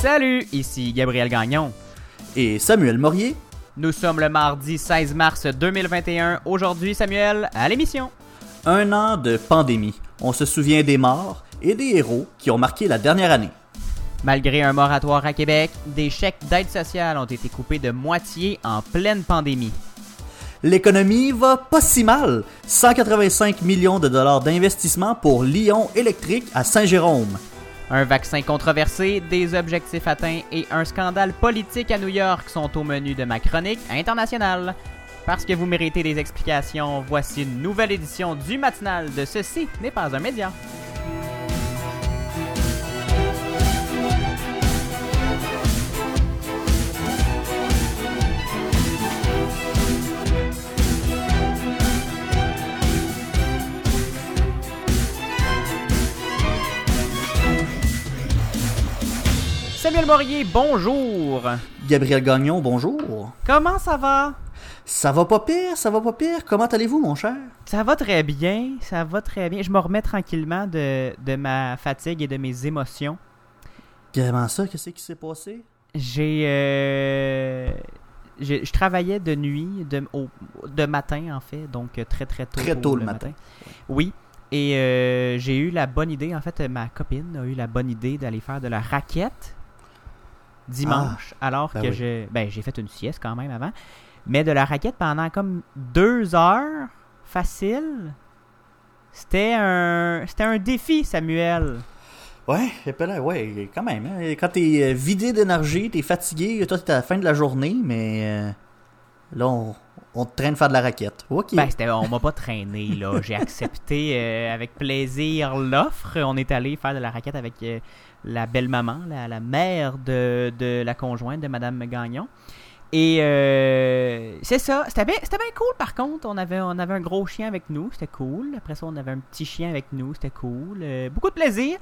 Salut, ici Gabriel Gagnon. Et Samuel Morier. Nous sommes le mardi 16 mars 2021. Aujourd'hui, Samuel, à l'émission. Un an de pandémie. On se souvient des morts et des héros qui ont marqué la dernière année. Malgré un moratoire à Québec, des chèques d'aide sociale ont été coupés de moitié en pleine pandémie. L'économie va pas si mal. 185 millions de dollars d'investissement pour Lyon électrique à Saint-Jérôme. Un vaccin controversé, des objectifs atteints et un scandale politique à New York sont au menu de ma chronique internationale. Parce que vous méritez des explications, voici une nouvelle édition du matinal de Ceci n'est pas un média. Samuel Morier, bonjour. Gabriel Gagnon, bonjour. Comment ça va? Ça va pas pire, ça va pas pire. Comment allez-vous, mon cher? Ça va très bien, ça va très bien. Je me remets tranquillement de, de ma fatigue et de mes émotions. Comment ça? Qu'est-ce qui s'est passé? J'ai. euh, j'ai- je travaillais de nuit, de, au- de matin en fait, donc euh, très très tôt. Très tôt le matin. Oui. Et euh, j'ai eu la bonne idée, en fait, ma copine a eu la bonne idée d'aller faire de la raquette dimanche, alors ben que oui. ben, j'ai fait une sieste quand même avant, mais de la raquette pendant comme deux heures, facile. C'était un, c'était un défi, Samuel. Ouais, ouais, quand même. hein. Quand t'es euh, vidé d'énergie, t'es fatigué, toi t'es à la fin de la journée, mais euh, là on, on te traîne faire de la raquette. Ok. Ben, on m'a pas traîné, là. J'ai accepté euh, avec plaisir l'offre. On est allé faire de la raquette avec euh, la belle-maman, la, la mère de, de la conjointe de Madame Gagnon. Et euh, c'est ça. C'était bien, c'était bien cool, par contre. On avait, on avait un gros chien avec nous. C'était cool. Après ça, on avait un petit chien avec nous. C'était cool. Euh, beaucoup de plaisir,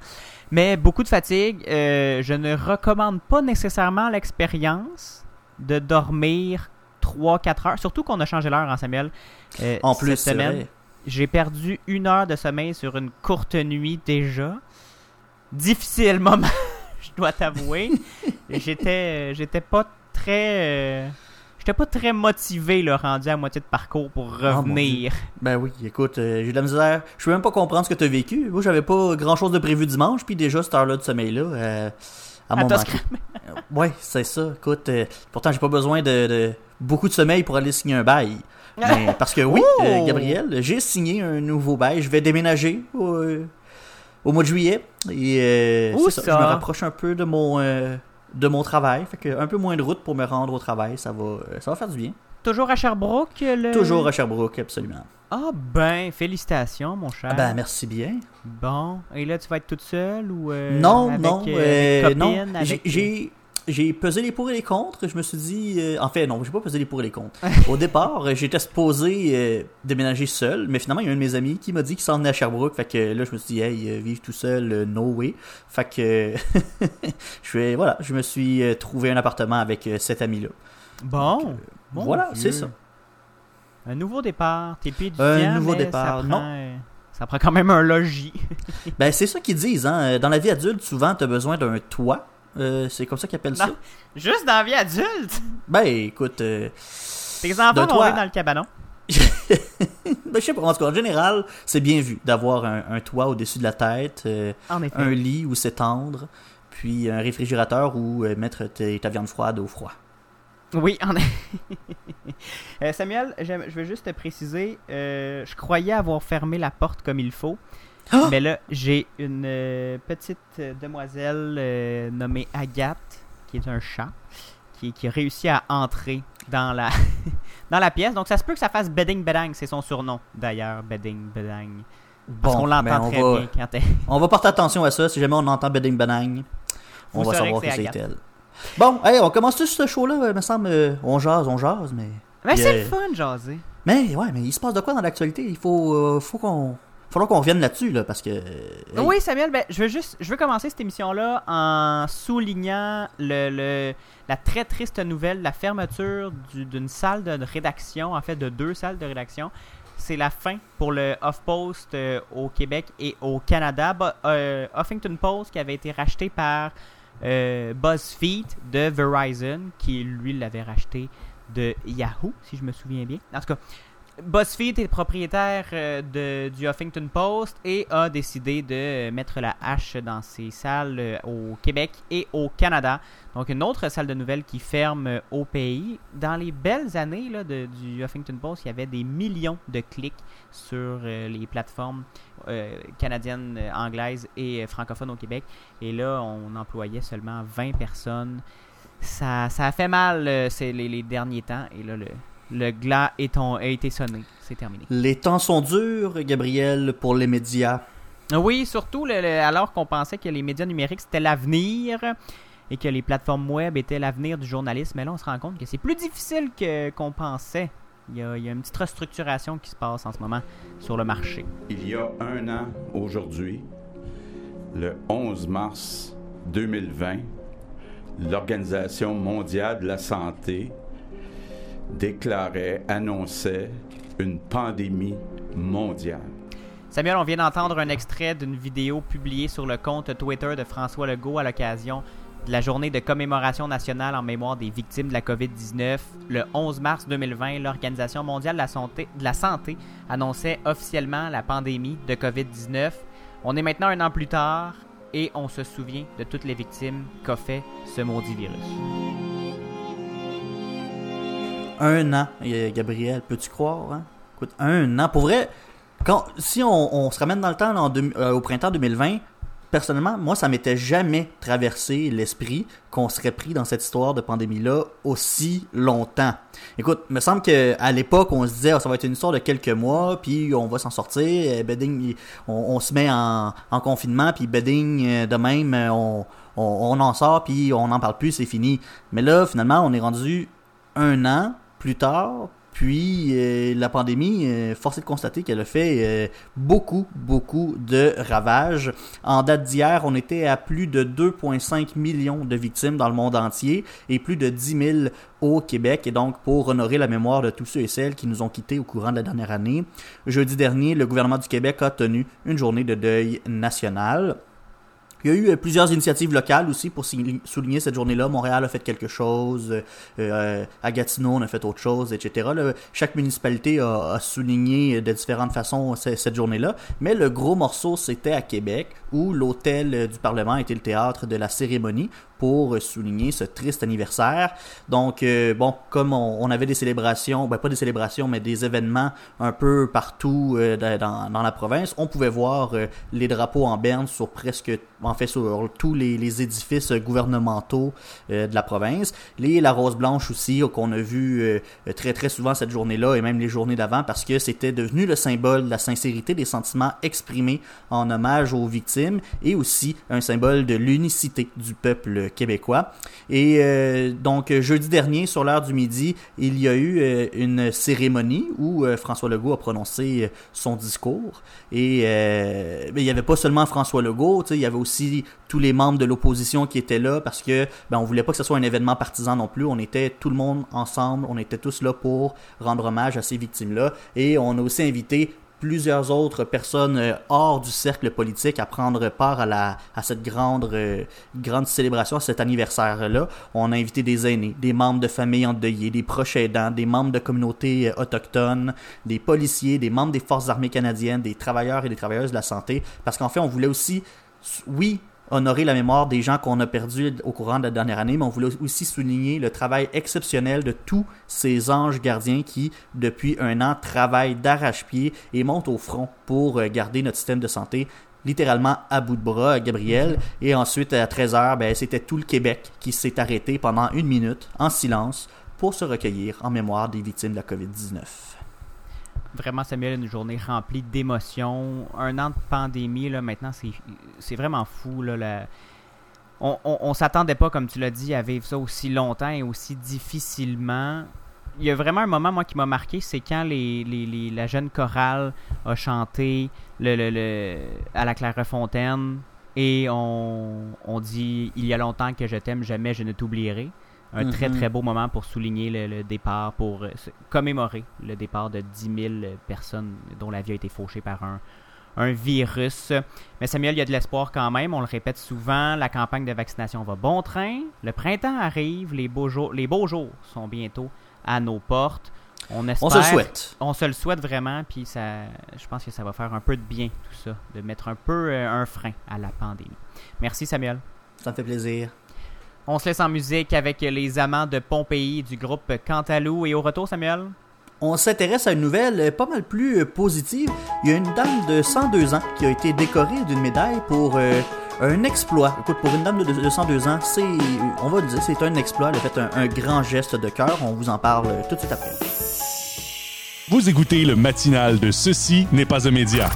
mais beaucoup de fatigue. Euh, je ne recommande pas nécessairement l'expérience de dormir 3-4 heures. Surtout qu'on a changé l'heure, en Samuel. Euh, en plus, cette semaine, j'ai perdu une heure de sommeil sur une courte nuit déjà. Difficile moment, je dois t'avouer. j'étais, euh, j'étais pas très, euh, j'étais pas très motivé le rendu à moitié de parcours pour Ah, revenir. Ben oui, écoute, euh, j'ai de la misère. Je peux même pas comprendre ce que t'as vécu. Moi, j'avais pas grand chose de prévu dimanche, puis déjà cette heure-là de sommeil-là, euh, à mon Ouais, c'est ça. Écoute, pourtant, j'ai pas besoin de, de beaucoup de sommeil pour aller signer un bail. Mais, parce que oui, Oh! euh, Gabriel, j'ai signé un nouveau bail. Je vais déménager euh, au mois de juillet. Et euh, Où c'est ça? Je me rapproche un peu de mon, euh, de mon travail. Fait que un peu moins de route pour me rendre au travail. Ça va, euh, ça va faire du bien. Toujours à Sherbrooke, le... Toujours à Sherbrooke, absolument. Ah ben, félicitations, mon cher. Ah ben, merci bien. Bon, et là, tu vas être toute seule ou euh, non, avec, non, avec non. copine, J'ai- avec- J'ai j'ai pesé les pour et les contre. Je me suis dit, euh, en fait, non, j'ai pas pesé les pour et les contre. Au départ, euh, j'étais supposé euh, déménager seul, mais finalement, il y a un de mes amis qui m'a dit qu'il s'en venait à Sherbrooke. Fait que là, je me suis dit, hey, vivre tout seul, no way. Fait que je vais, voilà, je me suis trouvé un appartement avec cet ami-là. Bon, Donc, voilà, c'est ça. Un nouveau départ. T'es plus Un étudiant, nouveau mais départ, Ça non. prend, ça prend quand même un logis. Ben, c'est ça qu'ils disent, hein. Dans la vie adulte, souvent, t'as besoin d'un toit. Euh, c'est comme ça qu'ils appellent ça. Juste dans la vie adulte. Ben, écoute, euh, Tes enfants vont dans le cabanon. Ben, je sais pas, en tout cas, en général, c'est bien vu d'avoir un, un toit au-dessus de la tête, euh, un lit où s'étendre, puis un réfrigérateur où euh, mettre ta viande froide au froid. Oui, en Samuel, je veux juste te préciser, je croyais avoir fermé la porte comme il faut, Ah! mais là, j'ai une euh, petite euh, demoiselle euh, nommée Agathe, qui est un chat, qui, qui a réussi à entrer dans la, dans la pièce. Donc, ça se peut que ça fasse Bedding Bedang, c'est son surnom, d'ailleurs, Bedding Bedang. Parce Bon, qu'on ben, l'entend on très va, bien quand elle... On va porter attention à ça. Si jamais on entend Bedding Banang, on va savoir que c'est elle. Bon, hey, on commence tout ce show-là, euh, me semble. euh, on jase, on jase, mais. Mais c'est le fun, jaser. Mais ouais, mais il se passe de quoi dans l'actualité? Il faut, euh, faut qu'on. Faudra qu'on revienne là-dessus, là, parce que. euh, Oui, Samuel, ben, je veux juste, commencer cette émission-là en soulignant la très triste nouvelle, la fermeture du- d'une salle de rédaction, en fait de deux salles de rédaction. C'est la fin pour le Off-Post euh, au Québec et au Canada. Bah, euh, Huffington Post qui avait été racheté par euh, BuzzFeed de Verizon, qui lui l'avait racheté de Yahoo, si je me souviens bien. En tout cas, BuzzFeed est propriétaire euh, de, du Huffington Post et a décidé de mettre la hache dans ses salles euh, au Québec et au Canada. Donc une autre salle de nouvelles qui ferme euh, au pays. Dans les belles années du Huffington Post, il y avait des millions de clics sur les plateformes canadiennes, anglaises et francophones au Québec. Et là, on employait seulement 20 personnes. Ça, a fait mal les, les derniers temps. Et là, le, le glas est a été sonné. C'est terminé. Les temps sont durs, Gabriel, pour les médias. Oui, surtout alors qu'on pensait que les médias numériques c'était l'avenir et que les plateformes web étaient l'avenir du journalisme. Mais là, on se rend compte que c'est plus difficile que, qu'on pensait. Il y, a, il y, a, une petite restructuration qui se passe en ce moment sur le marché. Il y a un an aujourd'hui, le 11 mars 2020, l'Organisation mondiale de la santé déclarait, annonçait une pandémie mondiale. Samuel, on vient d'entendre un extrait d'une vidéo publiée sur le compte Twitter de François Legault à l'occasion de la journée de commémoration nationale en mémoire des victimes de la COVID-19. Le 11 mars 2020, l'Organisation mondiale de la, santé, annonçait officiellement la pandémie de COVID-19. On est maintenant un an plus tard et on se souvient de toutes les victimes qu'a fait ce maudit virus un an, Gabriel, peux-tu croire? Hein? Écoute, un an. Pour vrai, quand, si on, se ramène dans le temps, euh, au printemps 2020, personnellement, moi, ça m'était jamais traversé l'esprit qu'on serait pris dans cette histoire de pandémie-là aussi longtemps. Écoute, me semble qu'à l'époque, on se disait, oh, ça va être une histoire de quelques mois, puis on va s'en sortir. Bedding, on, se met en, confinement, puis bedding, euh, de même, on, on en sort, puis on n'en parle plus, c'est fini. Mais là, finalement, on est rendu un an plus tard, puis euh, la pandémie, euh, force est de constater qu'elle a fait euh, beaucoup, beaucoup de ravages. En date d'hier, on était à plus de 2,5 millions de victimes dans le monde entier et plus de 10 000 au Québec. Et donc, pour honorer la mémoire de tous ceux et celles qui nous ont quittés au courant de la dernière année, jeudi dernier, le gouvernement du Québec a tenu une journée de deuil national. Il y a eu euh, plusieurs initiatives locales aussi pour souligner cette journée-là. Montréal a fait quelque chose, euh, euh, à Gatineau on a fait autre chose, etc. chaque municipalité a, souligné de différentes façons cette journée-là. Mais le gros morceau, c'était à Québec, l'hôtel du Parlement était le théâtre de la cérémonie pour souligner ce triste anniversaire. Donc, euh, bon, comme on, avait des célébrations, ben pas des célébrations, mais des événements un peu partout euh, dans, la province, on pouvait voir euh, les drapeaux en berne sur presque, en fait, sur tous les, les édifices gouvernementaux de la province. Les, la Rose Blanche aussi, qu'on a vu très très souvent cette journée-là et même les journées d'avant parce que c'était devenu le symbole de la sincérité des sentiments exprimés en hommage aux victimes et aussi un symbole de l'unicité du peuple québécois. Et euh, donc, jeudi dernier, sur l'heure du midi, il y a eu euh, une cérémonie où euh, François Legault a prononcé son discours. Et il n'y avait pas seulement François Legault, il y avait aussi tous les membres de l'opposition qui étaient là parce que ben, on voulait pas que ce soit un événement partisan non plus. On était tout le monde ensemble, on était tous là pour rendre hommage à ces victimes-là. Et on a aussi invité plusieurs autres personnes euh, hors du cercle politique à prendre part à, la, à cette grande, euh, grande célébration, à cet anniversaire-là. On a invité des aînés, des membres de familles endeuillées, des proches aidants, des membres de communautés euh, autochtones, des policiers, des membres des forces armées canadiennes, des travailleurs et des travailleuses de la santé, parce qu'en fait, on voulait aussi, oui, honorer la mémoire des gens qu'on a perdus au courant de la dernière année, mais on voulait aussi souligner le travail exceptionnel de tous ces anges gardiens qui, depuis un an, travaillent d'arrache-pied et montent au front pour euh, garder notre système de santé littéralement à bout de bras, Gabriel. Et ensuite, à 13h, ben, c'était tout le Québec qui s'est arrêté pendant une minute, en silence, pour se recueillir en mémoire des victimes de la COVID-19 vraiment, Samuel, une journée remplie d'émotions. Un an de pandémie, là, maintenant, c'est vraiment fou. Là, On, on, s'attendait pas, comme tu l'as dit, à vivre ça aussi longtemps et aussi difficilement. Il y a vraiment un moment, moi, qui m'a marqué, c'est quand les, les, la jeune chorale a chanté le, le, à la Clairefontaine et on, on dit « Il y a longtemps que je t'aime, jamais je ne t'oublierai » un très très mhm. beau moment pour souligner le, départ, pour euh, commémorer le départ de 10 000 personnes dont la vie a été fauchée par un, un virus. Mais Samuel, il y a de l'espoir quand même, on le répète souvent, la campagne de vaccination va bon train, le printemps arrive, les beaux jours, les beaux jours sont bientôt à nos portes. On, espère, On se le souhaite. On se le souhaite vraiment, puis ça, je pense que ça va faire un peu de bien tout ça, de mettre un peu euh, un frein à la pandémie. Merci Samuel. Ça me fait plaisir. On se laisse en musique avec les amants de Pompéi du groupe Cantalou. Et au retour, Samuel? On s'intéresse à une nouvelle euh, pas mal plus euh, positive. Il y a une dame de 102 ans qui a été décorée d'une médaille pour euh, un exploit. Écoute, pour une dame de, de 102 ans, c'est, on va le dire, c'est un exploit. Elle a fait un, un grand geste de cœur. On vous en parle tout de suite après. Vous écoutez le matinal de Ceci n'est pas un média.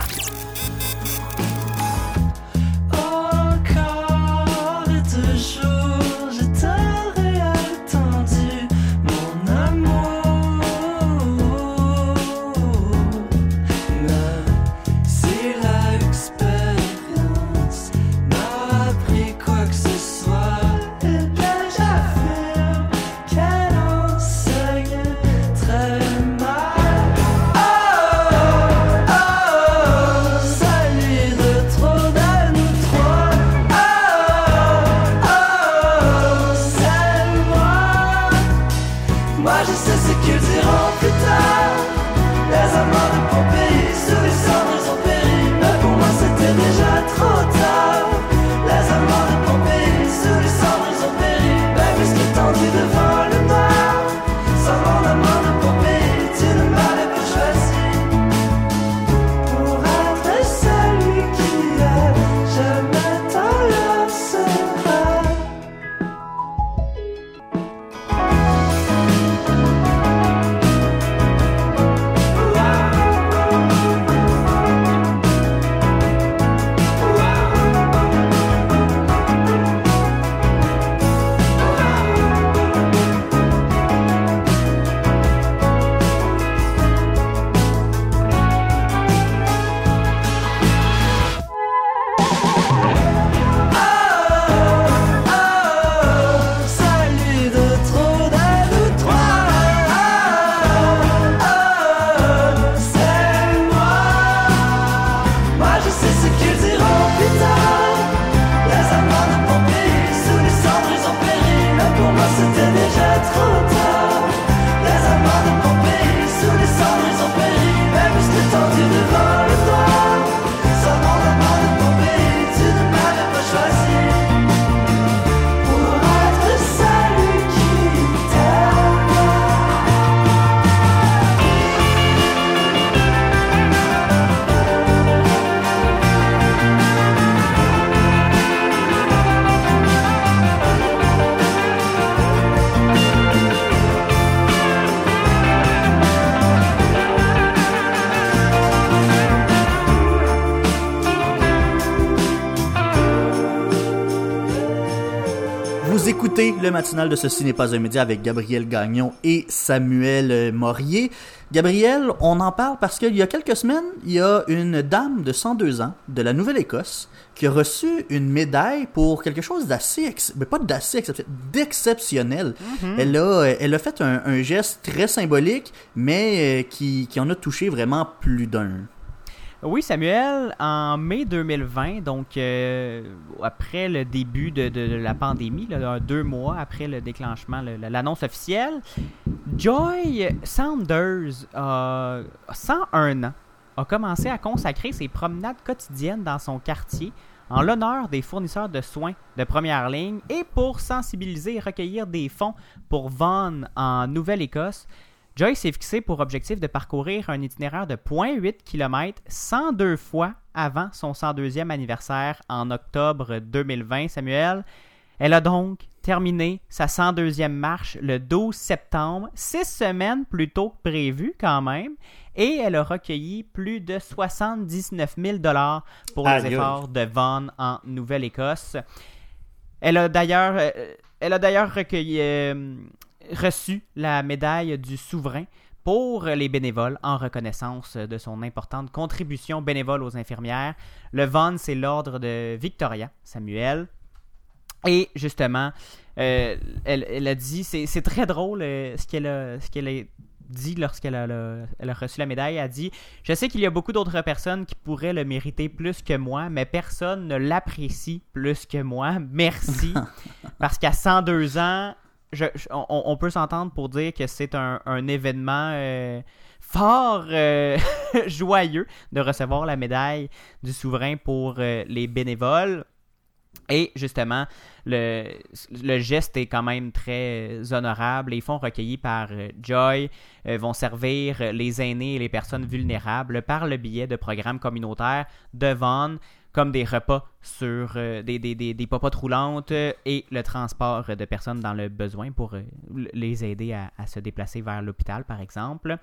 Le matinal de Ceci n'est pas un média avec Gabriel Gagnon et Samuel euh, Morier. Gabriel, on en parle parce qu'il y a quelques semaines, il y a une dame de 102 ans de la Nouvelle-Écosse qui a reçu une médaille pour quelque chose d'assez, ex- mais pas d'assez exceptionnel, d'exceptionnel. Elle a, euh, elle a fait un, un geste très symbolique, mais euh, qui, qui en a touché vraiment plus d'un. Oui, Samuel, en mai 2020, donc euh, après le début de, la pandémie, deux mois après le déclenchement, le- le- l'annonce officielle, Joy Saunders, a 101 ans, a commencé à consacrer ses promenades quotidiennes dans son quartier en l'honneur des fournisseurs de soins de première ligne et pour sensibiliser et recueillir des fonds pour Vaughan en Nouvelle-Écosse. Joy s'est fixé pour objectif de parcourir un itinéraire de 0.8 km 102 fois avant son 102e anniversaire en octobre 2020. Samuel, elle a donc terminé sa 102e marche le 12 septembre, six semaines plus tôt que prévu quand même, et elle a recueilli plus de 79 000 dollars pour les efforts de Vaughan en Nouvelle-Écosse. Elle a d'ailleurs, euh, elle a d'ailleurs recueilli, euh, reçu la médaille du souverain pour les bénévoles en reconnaissance de son importante contribution bénévole aux infirmières. Le Vaughan, c'est l'ordre de Victoria Samuel. Et justement, euh, elle, elle a dit, c'est très drôle euh, ce qu'elle a, ce qu'elle a dit lorsqu'elle a, a reçu la médaille, elle a dit Je sais qu'il y a beaucoup d'autres personnes qui pourraient le mériter plus que moi, mais personne ne l'apprécie plus que moi. Merci. Parce qu'à 102 ans, on, peut s'entendre pour dire que c'est un, événement euh, fort euh, joyeux de recevoir la médaille du souverain pour euh, les bénévoles. Et justement, le, geste est quand même très honorable. Les fonds recueillis par Joy vont servir les aînés et les personnes vulnérables par le biais de programmes communautaires de comme des repas sur euh, des, des, des, des popotes roulantes et le transport de personnes dans le besoin pour euh, les aider à, à se déplacer vers l'hôpital, par exemple.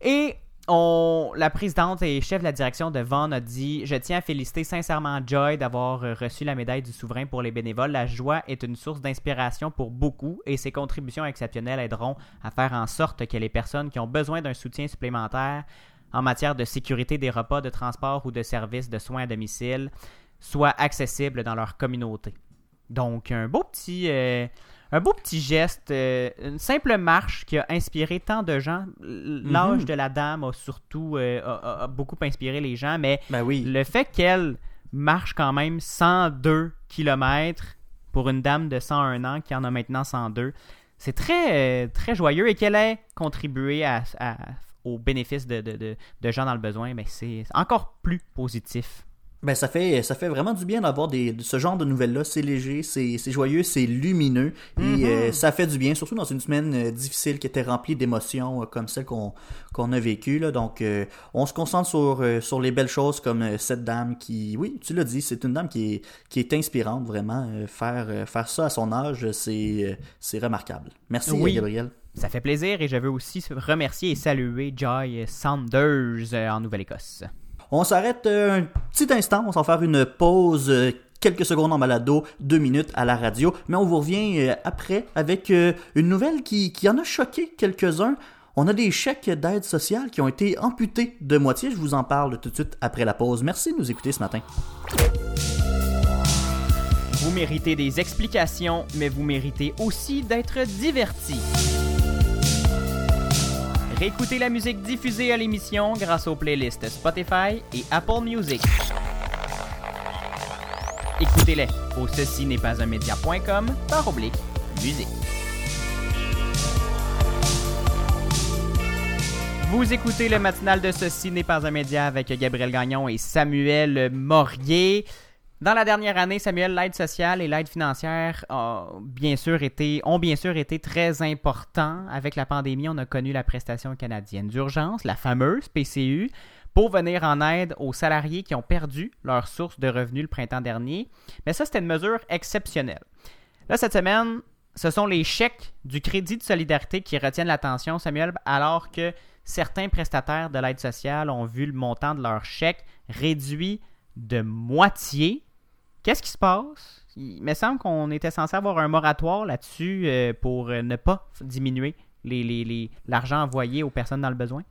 Et on, la présidente et chef de la direction de Vaughan a dit Je tiens à féliciter sincèrement Joy d'avoir euh, reçu la médaille du souverain pour les bénévoles. La joie est une source d'inspiration pour beaucoup et ses contributions exceptionnelles aideront à faire en sorte que les personnes qui ont besoin d'un soutien supplémentaire en matière de sécurité des repas, de transport ou de services de soins à domicile soient accessibles dans leur communauté. Donc, un beau petit, euh, un beau petit geste, euh, une simple marche qui a inspiré tant de gens. L'âge Mhm. de la dame a surtout euh, a- a- a beaucoup inspiré les gens, mais Ben oui. le fait qu'elle marche quand même 102 km pour une dame de 101 ans qui en a maintenant 102, c'est très, très joyeux et qu'elle ait contribué à, à- au bénéfice de, de- de- de gens dans le besoin, mais c'est encore plus positif. Ben ça fait ça fait vraiment du bien d'avoir des de ce genre de nouvelles là. C'est léger, c'est c'est joyeux, c'est lumineux et Mhm. euh, ça fait du bien, surtout dans une semaine euh, difficile qui était remplie d'émotions euh, comme celle qu'on qu'on a vécue là. Donc euh, on se concentre sur sur les belles choses comme cette dame qui, oui, tu l'as dit, c'est une dame qui est qui est inspirante vraiment. Faire faire ça à son âge, c'est c'est remarquable. Merci Oui. Gabriel. Ça fait plaisir et je veux aussi remercier et saluer Joy Sanders euh, en Nouvelle-Écosse. On s'arrête euh, un petit instant, on s'en faire une pause, euh, quelques secondes en balado, deux minutes à la radio, mais on vous revient après avec une nouvelle qui, qui en a choqué quelques-uns. On a des chèques d'aide sociale qui ont été amputés de moitié. Je vous en parle tout de suite après la pause. Merci de nous écouter ce matin. Vous méritez des explications, mais vous méritez aussi d'être divertis. Réécoutez la musique diffusée à l'émission grâce aux playlists Spotify et Apple Music. Écoutez-les au ceci n'est pas un média.com par oblique musique. Vous écoutez le matinal de Ceci n'est pas un média avec Gabriel Gagnon et Samuel Morier. Dans la dernière année, Samuel, l'aide sociale et l'aide financière ont bien sûr été, ont bien sûr été très importants. Avec la pandémie, on a connu la prestation canadienne d'urgence, la fameuse PCU, pour venir en aide aux salariés qui ont perdu leur source de revenus le printemps dernier. Mais ça, c'était une mesure exceptionnelle. Là, cette semaine, ce sont les chèques du crédit de solidarité qui retiennent l'attention, Samuel, alors que certains prestataires de l'aide sociale ont vu le montant de leur chèque réduit de moitié. Qu'est-ce qui se passe? Il me semble qu'on était censé avoir un moratoire là-dessus euh, pour euh, ne pas diminuer les- les- les- l'argent envoyé aux personnes dans le besoin.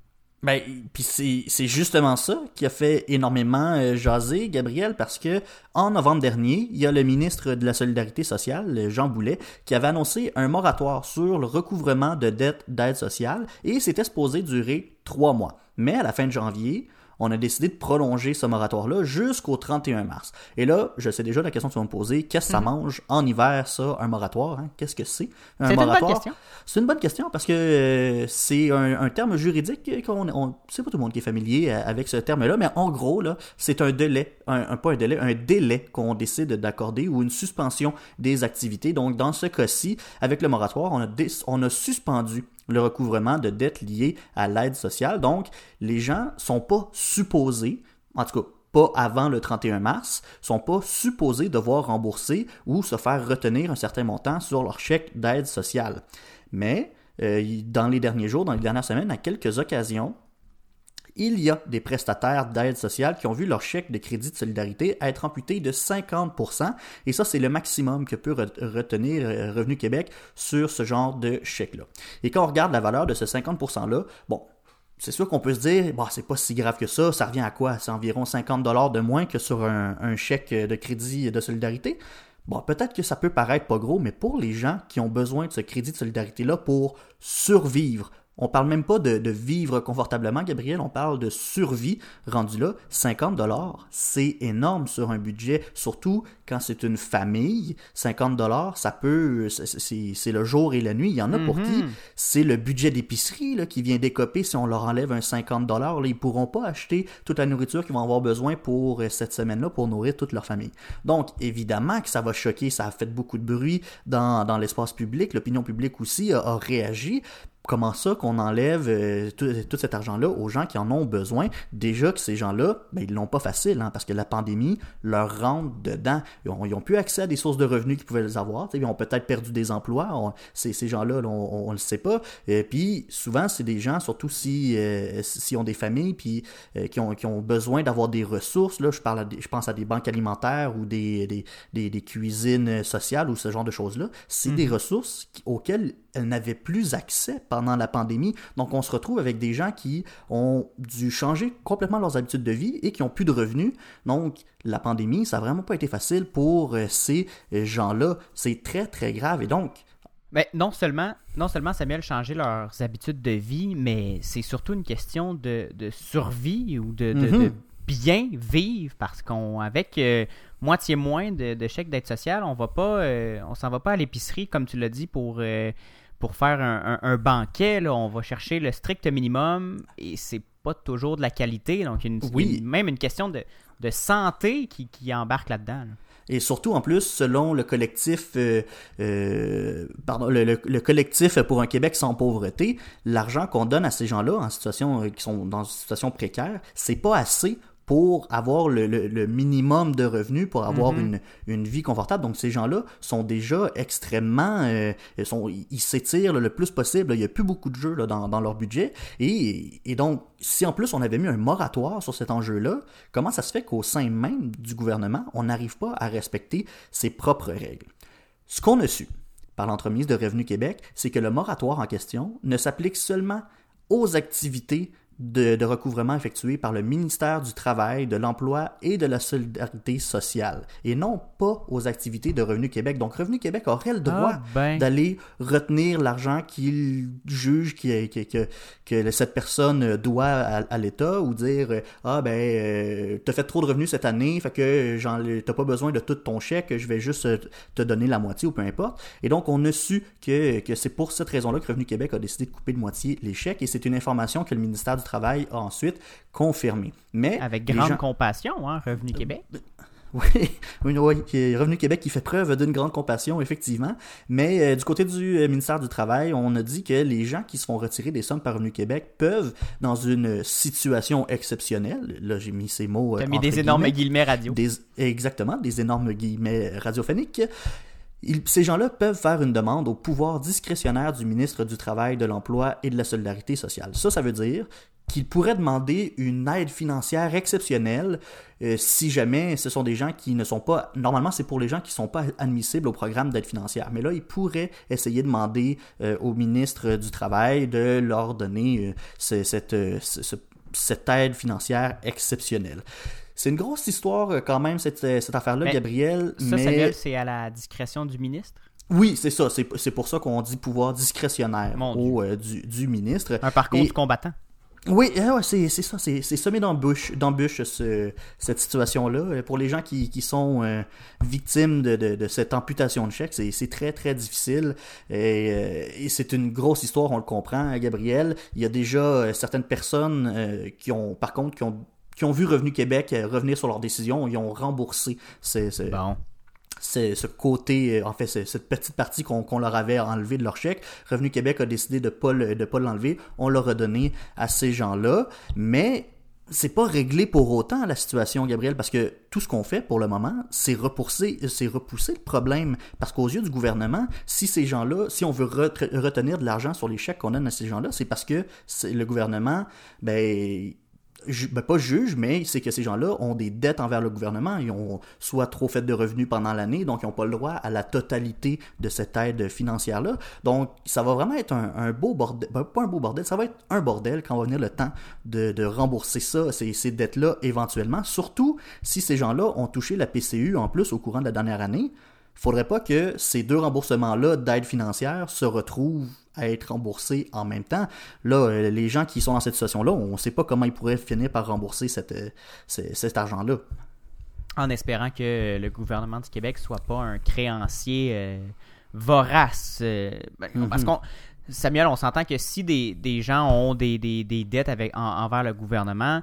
Ben, puis c'est c'est justement ça qui a fait énormément euh, jaser Gabriel parce que en novembre dernier, il y a le ministre de la Solidarité sociale, Jean Boulet, qui avait annoncé un moratoire sur le recouvrement de dettes d'aide sociale et c'était supposé durer trois mois. Mais à la fin de janvier, on a décidé de prolonger ce moratoire-là jusqu'au 31 mars. Et là, je sais déjà la question que tu vas me poser. Qu'est-ce que ça mange en hiver, ça, un moratoire? hein? Qu'est-ce que c'est? Un C'est une bonne moratoire? question. C'est une bonne question parce que euh, c'est un, un terme juridique qu'on on, c'est pas tout le monde qui est familier euh, avec ce terme-là, mais en gros là, c'est un délai, un, un- pas un délai, un délai qu'on décide d'accorder ou une suspension des activités. Donc dans ce cas-ci, avec le moratoire, on a, on a suspendu le recouvrement de dettes liées à l'aide sociale. Donc les gens sont pas supposés, en tout cas pas avant le 31 mars, sont pas supposés devoir rembourser ou se faire retenir un certain montant sur leur chèque d'aide sociale. Mais euh, dans les derniers jours, dans les dernières semaines, à quelques occasions, il y a des prestataires d'aide sociale qui ont vu leur chèque de crédit de solidarité être amputé de 50%, et ça, c'est le maximum que peut re- retenir euh, Revenu Québec sur ce genre de chèque-là. Et quand on regarde la valeur de ce 50%-là, bon, c'est sûr qu'on peut se dire, bah, c'est pas si grave que ça, ça revient à quoi? C'est environ 50 dollars de moins que sur un, un chèque de crédit de solidarité. Bon, peut-être que ça peut paraître pas gros, mais pour les gens qui ont besoin de ce crédit de solidarité-là pour survivre On parle même pas de, de vivre confortablement, Gabriel, on parle de survie. Rendu là, 50 dollars, c'est énorme sur un budget, surtout quand c'est une famille. 50 dollars, ça peut, c'est- le jour et la nuit. Il y en a pour qui c'est le budget d'épicerie là, qui vient décoper si on leur enlève un 50 dollars. Ils pourront pas acheter toute la nourriture qu'ils vont avoir besoin pour euh, cette semaine-là pour nourrir toute leur famille. Donc, évidemment que ça va choquer, ça a fait beaucoup de bruit dans, dans l'espace public. L'opinion publique aussi a, a réagi. Comment ça qu'on enlève euh, tout, tout cet argent-là aux gens qui en ont besoin? Déjà que ces gens-là, ben, ils l'ont pas facile, hein, parce que la pandémie leur rentre dedans. Ils ont, ils ont plus accès à des sources de revenus qu'ils pouvaient les avoir. Ils ont peut-être perdu des emplois. On- ces, ces gens-là, là, on, on le sait pas. Et puis, souvent, c'est des gens, surtout si, euh, si ont des familles, puis euh, qui, ont, qui ont besoin d'avoir des ressources. Là, je, parle à des- je pense à des banques alimentaires ou des, des, des, des cuisines sociales ou ce genre de choses-là. C'est des ressources qui- auxquelles elles n'avaient plus accès pendant la pandémie. Donc, on se retrouve avec des gens qui ont dû changer complètement leurs habitudes de vie et qui ont plus de revenus. Donc, la pandémie, ça n'a vraiment pas été facile pour euh, ces euh, gens-là. C'est très, très grave. Et donc, Ben, non seulement, non seulement Samuel changer leurs habitudes de vie, mais c'est surtout une question de, de survie ou de, de- Mhm. de bien vivre parce qu'on avec euh, moitié moins de, de chèques d'aide sociale, on va pas, euh, on s'en va pas à l'épicerie comme tu l'as dit pour euh, pour faire un, un- un banquet. Là, on va chercher le strict minimum et c'est pas toujours de la qualité. Donc il y a une, Oui. une- même une question de, de santé qui, qui embarque là-dedans. là. Et surtout, en plus, selon le collectif, euh, euh, pardon, le, le- le collectif pour un Québec sans pauvreté, l'argent qu'on donne à ces gens-là en situation, euh, qui sont dans une situation précaire, c'est pas assez pour avoir le, le- le minimum de revenus, pour avoir une, une vie confortable. Donc, ces gens-là sont déjà extrêmement... euh, ils sont, ils ils s'étirent le plus possible. Il n'y a plus beaucoup de jeux là, dans, dans leur budget. Et, et donc, si en plus on avait mis un moratoire sur cet enjeu-là, comment ça se fait qu'au sein même du gouvernement, on n'arrive pas à respecter ses propres règles? Ce qu'on a su par l'entremise de Revenu Québec, c'est que le moratoire en question ne s'applique seulement aux activités de, de recouvrement effectuées par le ministère du Travail, de l'Emploi et de la Solidarité sociale, et non pas aux activités de Revenu Québec. Donc Revenu Québec aurait le droit Ah, ben. d'aller retenir l'argent qu'il juge que, que, que, que cette personne doit à, à l'État ou dire ah ben euh, t'as fait trop de revenus cette année fait que t'as pas besoin de tout ton chèque je vais juste euh, te donner la moitié ou peu importe et donc on a su que, que c'est pour cette raison-là que Revenu Québec a décidé de couper de moitié les chèques et c'est une information que le ministère du Travail a ensuite confirmée mais Avec grande gens- compassion, hein, Revenu Québec. oui, oui, Revenu Québec qui fait preuve d'une grande compassion, effectivement. Mais euh, du côté du euh, ministère du Travail, on a dit que les gens qui se font retirer des sommes par Revenu Québec peuvent, dans une situation exceptionnelle, là j'ai mis ces mots. euh, T'as mis des énormes guillemets, guillemets radio. des, exactement, des énormes guillemets radiophoniques. Ils- ces gens-là peuvent faire une demande au pouvoir discrétionnaire du ministre du Travail, de l'Emploi et de la Solidarité sociale. Ça, ça veut dire qu'ils pourraient demander une aide financière exceptionnelle euh, si jamais ce sont des gens qui ne sont pas... Normalement, c'est pour les gens qui ne sont pas admissibles au programme d'aide financière. Mais là, ils pourraient essayer de demander euh, au ministre du Travail de leur donner euh, ce- cette, ce- ce- cette aide financière exceptionnelle. C'est une grosse histoire quand même, cette, cette affaire-là, Gabriel. Ça, mais... Samuel, c'est à la discrétion du ministre? Oui, c'est ça. C'est pour ça qu'on dit pouvoir discrétionnaire au, euh, du, du ministre. Un parcours Et- du combattant. Oui, ouais, c'est ça. C'est semé d'embûches, ce- cette situation-là. Euh, Pour les gens qui, sont euh, victimes de, cette amputation de chèque, c'est très, très difficile. Et, euh, et c'est une grosse histoire, on le comprend, hein, Gabriel. Il y a déjà certaines personnes qui ont, par contre, qui ont qui ont vu Revenu Québec revenir sur leur décision, ils ont remboursé ce, ce- Bon. C'est ce côté, euh, en fait, cette petite partie qu'on leur avait enlevé de leur chèque. Revenu Québec a décidé de pas pas l'enlever. On l'a redonné à ces gens-là, mais c'est pas réglé pour autant la situation, Gabriel, parce que tout ce qu'on fait pour le moment, c'est repousser, c'est repousser le problème. Parce qu'aux yeux du gouvernement, si ces gens-là, si on veut retenir de l'argent sur les chèques qu'on donne à ces gens-là, c'est parce que le gouvernement, ben, ben, pas juge, mais c'est que ces gens-là ont des dettes envers le gouvernement. Ils ont soit trop fait de revenus pendant l'année, donc ils n'ont pas le droit à la totalité de cette aide financière-là. Donc, ça va vraiment être un, beau bordel. ben, pas un beau bordel, ça va être un bordel quand va venir le temps de, de rembourser ça, ces, ces dettes-là, éventuellement. Surtout si ces gens-là ont touché la PCU en plus au courant de la dernière année. Faudrait pas que ces deux remboursements-là d'aide financière se retrouvent à être remboursés en même temps. Là, euh, les gens qui sont dans cette situation-là, on ne sait pas comment ils pourraient finir par rembourser cette, euh, ce- cet argent-là. En espérant que le gouvernement du Québec soit pas un créancier euh, vorace. euh, ben, Mhm. Parce qu'on. Samuel, on s'entend que si des, des gens ont des, des- des dettes avec, en- envers le gouvernement,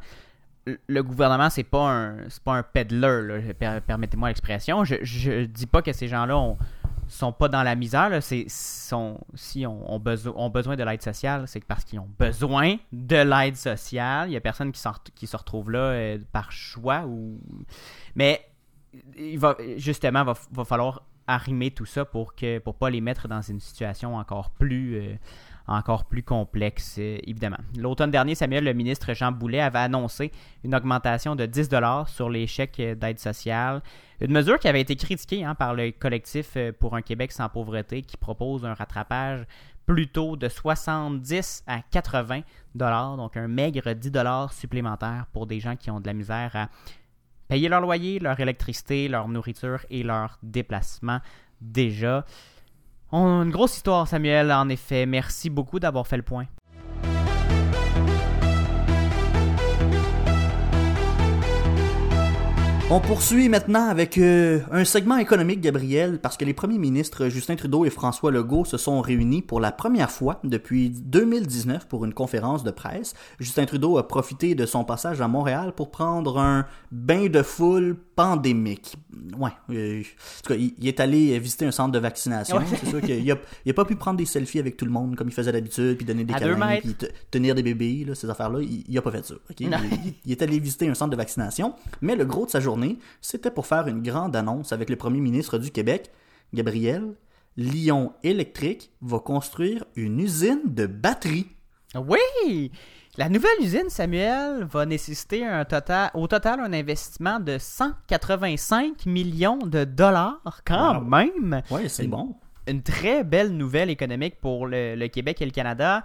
le gouvernement, c'est pas un c'est pas un peddler, permettez-moi l'expression. Je, je dis pas que ces gens-là ont- sont pas dans la misère. Là, sont, si on, ont, beso- ont besoin de l'aide sociale, c'est parce qu'ils ont besoin de l'aide sociale. Il y a personne qui, qui se retrouve là euh, par choix. ou Mais il va, justement, va, va falloir arrimer tout ça pour que pour pas les mettre dans une situation encore plus euh, encore plus complexe, euh, évidemment. L'automne dernier, Samuel, le ministre Jean Boulet, avait annoncé une augmentation de 10 sur les chèques d'aide sociale. Une mesure qui avait été critiquée hein, par le collectif euh, pour un Québec sans pauvreté qui propose un rattrapage plutôt de 70 à 80 dollars, donc un maigre 10 dollars supplémentaires pour des gens qui ont de la misère à payer leur loyer, leur électricité, leur nourriture et leur déplacement déjà. On une grosse histoire, Samuel, en effet. Merci beaucoup d'avoir fait le point. On poursuit maintenant avec euh, un segment économique, Gabriel, parce que les premiers ministres Justin Trudeau et François Legault se sont réunis pour la première fois depuis 2019 pour une conférence de presse. Justin Trudeau a profité de son passage à Montréal pour prendre un bain de foule pandémique. Ouais, euh, en tout cas, il, il est allé visiter un centre de vaccination. Ouais. C'est sûr qu'il a, il a pas pu prendre des selfies avec tout le monde comme il faisait d'habitude, puis donner des câlins, puis te- tenir des bébés, là, ces affaires-là. Il, il a pas fait ça. il- il est allé visiter un centre de vaccination, mais le gros de sa journée, c'était pour faire une grande annonce avec le premier ministre du Québec, Gabriel. Lyon Électrique va construire une usine de batteries. Oui! La nouvelle usine, Samuel, va nécessiter un total, au total un investissement de 185 millions de dollars, quand Wow. même. Ouais, c'est bon. Une très belle nouvelle économique pour le, le Québec et le Canada.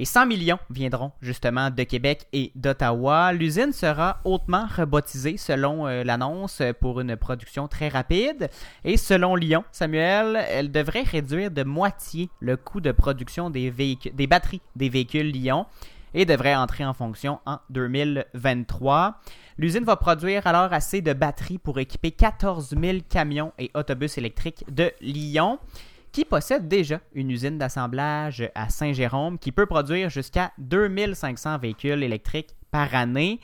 Et 100 millions viendront justement de Québec et d'Ottawa. L'usine sera hautement rebaptisée selon euh, l'annonce pour une production très rapide. Et selon Lyon, Samuel, elle devrait réduire de moitié le coût de production des, des batteries des véhicules Lyon et devrait entrer en fonction en 2023. L'usine va produire alors assez de batteries pour équiper 14 000 camions et autobus électriques de Lyon qui possède déjà une usine d'assemblage à Saint-Jérôme qui peut produire jusqu'à 2500 véhicules électriques par année.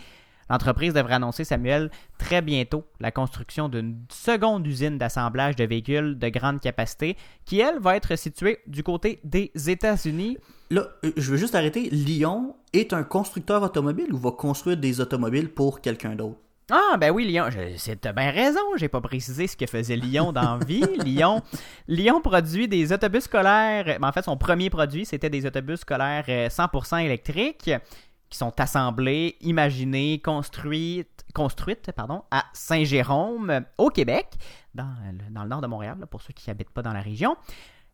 L'entreprise devrait annoncer, Samuel, très bientôt la construction d'une seconde usine d'assemblage de véhicules de grande capacité qui, elle, va être située du côté des États-Unis. Là, euh, je veux juste arrêter. Lyon est un constructeur automobile ou va construire des automobiles pour quelqu'un d'autre? Ah, ben oui, Lyon, c'est bien raison, j'ai pas précisé ce que faisait Lyon dans la vie. Lyon, Lyon produit des autobus scolaires, ben, en fait, son premier produit, c'était des autobus scolaires euh, 100% électriques qui sont assemblés, imaginés, pardon, à Saint-Jérôme, euh, au Québec, dans le, dans le nord de Montréal, là, pour ceux qui habitent pas dans la région.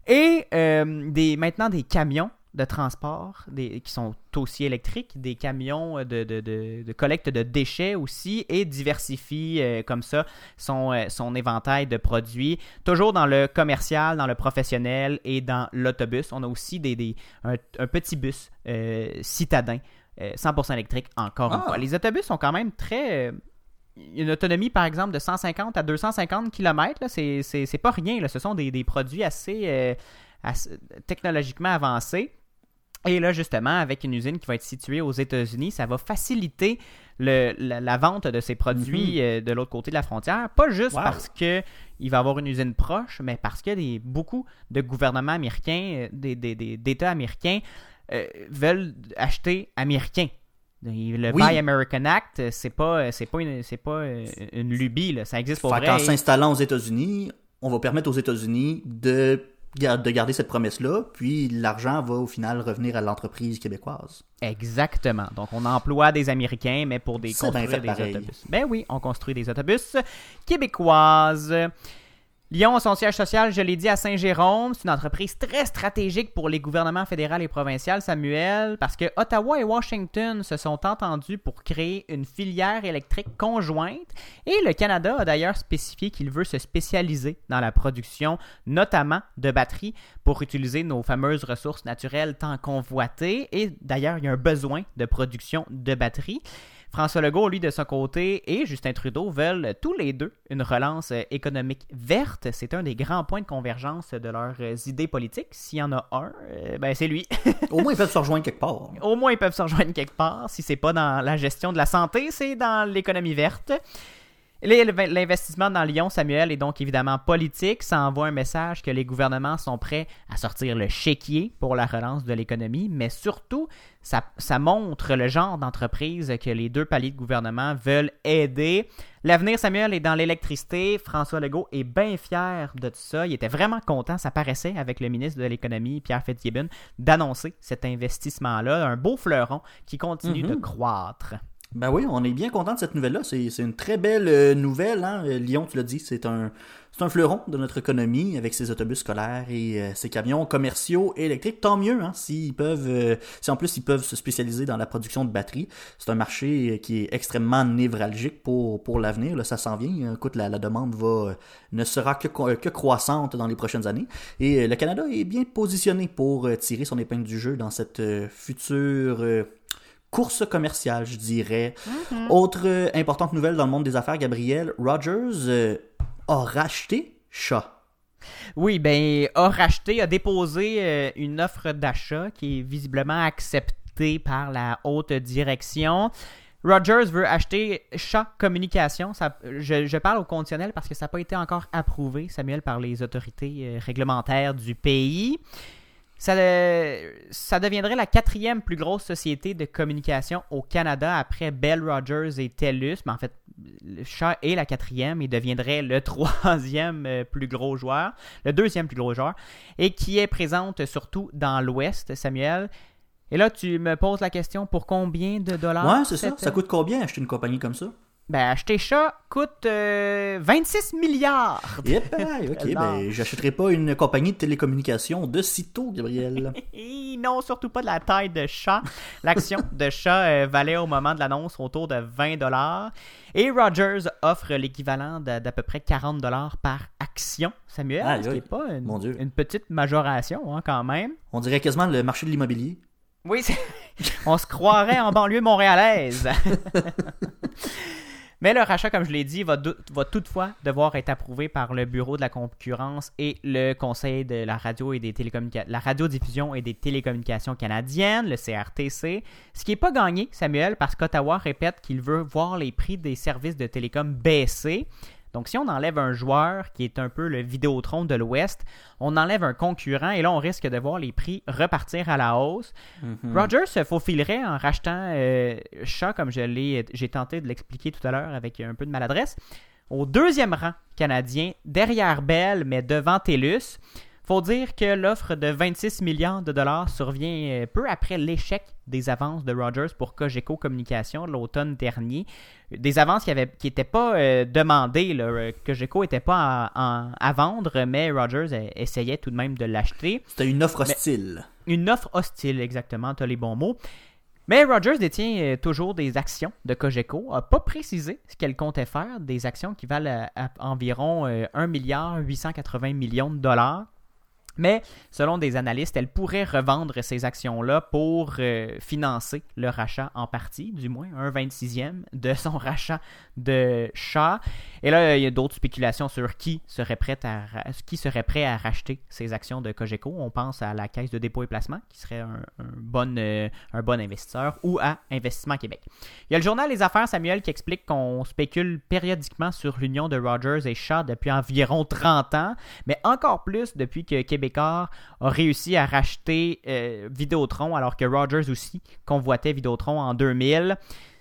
Et euh, des, maintenant des camions de transport des, qui sont aussi électriques, des camions de, de, de- de collecte de déchets aussi, et diversifient euh, comme ça son, euh, son éventail de produits, toujours dans le commercial, dans le professionnel et dans l'autobus. On a aussi des, des- un, un petit bus euh, citadin, euh, 100% électrique encore une Ah. fois. Les autobus sont quand même très... euh, une autonomie, par exemple, de 150 à 250 km, c'est, pas rien. Là. Ce sont des, des produits assez, euh, assez technologiquement avancés. Et là, justement, avec une usine qui va être située aux États-Unis, ça va faciliter le- la, la vente de ces produits euh, de l'autre côté de la frontière. Pas juste Wow. parce que il va y avoir une usine proche, mais parce que des, beaucoup de gouvernements américains, euh, des, des- d'États américains euh, veulent acheter américain. Le Oui. Buy American Act, c'est pas, c'est pas, une, c'est pas une lubie, là. ça existe pour Fait vrai. qu'en s'installant aux États-Unis, on va permettre aux États-Unis de, de garder cette promesse-là, puis l'argent va au final revenir à l'entreprise québécoise. Exactement. Donc, on emploie des Américains, mais pour des construire des pareil. autobus. Ben oui, on construit des autobus québécoises. Lyon a son siège social, je l'ai dit, à Saint-Jérôme. C'est une entreprise très stratégique pour les gouvernements fédéral et provincial, Samuel, parce que Ottawa et Washington se sont entendus pour créer une filière électrique conjointe. Et le Canada a d'ailleurs spécifié qu'il veut se spécialiser dans la production, notamment de batteries, pour utiliser nos fameuses ressources naturelles tant convoitées. Et d'ailleurs, il y a un besoin de production de batteries. François Legault, lui, de son côté, et Justin Trudeau veulent tous les deux une relance euh, économique verte. C'est un des grands points de convergence de leurs euh, idées politiques. S'il y en a un, euh, ben c'est lui. Au moins, ils peuvent se rejoindre quelque part. Au moins, ils peuvent se rejoindre quelque part. Si c'est pas dans la gestion de la santé, c'est dans l'économie verte. L'investissement dans Lyon, Samuel, est donc évidemment politique. Ça envoie un message que les gouvernements sont prêts à sortir le chéquier pour la relance de l'économie, mais surtout, ça, ça montre le genre d'entreprise que les deux paliers de gouvernement veulent aider. L'avenir, Samuel, est dans l'électricité. François Legault est bien fier de tout ça. Il était vraiment content, ça paraissait, avec le ministre de l'Économie, Pierre Fitzgibbon, d'annoncer cet investissement-là. Un beau fleuron qui continue de croître. Ben oui, on est bien content de cette nouvelle-là. C'est c'est une très belle euh, nouvelle. Hein? Euh, Lyon, tu l'as dit, c'est un, c'est un fleuron de notre économie avec ses autobus scolaires et euh, ses camions commerciaux électriques. Tant mieux, hein, s'ils peuvent, si en plus ils peuvent se spécialiser dans la production de batteries. C'est un marché qui est extrêmement névralgique pour, pour l'avenir. Là, ça s'en vient. Écoute, la, la demande va, ne sera que, que croissante dans les prochaines années. Et le Canada est bien positionné pour tirer son épingle du jeu dans cette future course commerciale, je dirais. Autre euh, importante nouvelle dans le monde des affaires, Gabriel, Rogers euh, a racheté Shaw. Oui, ben, a racheté, a déposé euh, une offre d'achat qui est visiblement acceptée par la haute direction. Rogers veut acheter Shaw Communication. Ça, je, je parle au conditionnel parce que ça n'a pas été encore approuvé, Samuel, par les autorités réglementaires du pays. Ça, euh, ça deviendrait la quatrième plus grosse société de communication au Canada après Bell Rogers et TELUS. Mais en fait, le Shaw est la quatrième et deviendrait le troisième euh, plus gros joueur, le deuxième plus gros joueur, et qui est présente surtout dans l'Ouest, Samuel. Et là, tu me poses la question pour combien de dollars ouais, c'est ça. Ça coûte combien acheter une compagnie comme ça? Ben, acheter Shaw coûte euh, 26 milliards. Yep, ok, ben j'achèterai pas une compagnie de télécommunications de sitôt, Gabriel. Non, surtout pas de la taille de chat. L'action de chat euh, valait au moment de l'annonce autour de 20 dollars. Et Rogers offre l'équivalent d'à peu près 40 dollars par action, Samuel. Aïe, ce qui n'est pas une, Mon Dieu. une petite majoration hein, quand même. On dirait quasiment le marché de l'immobilier. Oui, on se croirait en banlieue montréalaise. Mais le rachat, comme je l'ai dit, va, toutefois devoir être approuvé par le Bureau de la concurrence et le Conseil de la radio et des la radiodiffusion et des télécommunications canadiennes, le CRTC. Ce qui n'est pas gagné, Samuel, parce qu'Ottawa répète qu'il veut voir les prix des services de télécom baisser. Donc, si on enlève un joueur qui est un peu le Vidéotron de l'Ouest, on enlève un concurrent et là, on risque de voir les prix repartir à la hausse. Rogers se faufilerait en rachetant euh, Shaw, comme je l'ai, j'ai tenté de l'expliquer tout à l'heure avec un peu de maladresse, au deuxième rang canadien, derrière Bell, mais devant TELUS. Faut dire que l'offre de 26 milliards de dollars survient euh, peu après l'échec des avances de Rogers pour Cogeco Communication l'automne dernier. Des avances qui n'étaient pas euh, demandées. Là. Euh, Cogeco n'était pas à vendre, mais Rogers essayait tout de même de l'acheter. C'était une offre hostile. Une offre hostile, exactement, tu as les bons mots. Mais Rogers détient toujours des actions de Cogeco, n'a pas précisé ce qu'elle comptait faire, des actions qui valent à- à environ euh, 1 milliard 880 millions de dollars. Mais selon des analystes, elle pourrait revendre ces actions-là pour euh, financer le rachat en partie, du moins un 26e de son rachat de chat. Et là, il y a d'autres spéculations sur qui serait, prêt à, qui serait prêt à racheter ces actions de Cogeco. On pense à la Caisse de dépôt et placement, qui serait un, bon, euh, un bon investisseur, ou à Investissement Québec. Il y a le journal Les Affaires, Samuel, qui explique qu'on spécule périodiquement sur l'union de Rogers et Shaw depuis environ 30 ans, mais encore plus depuis que A réussi à racheter euh, Vidéotron, alors que Rogers aussi convoitait Vidéotron en 2000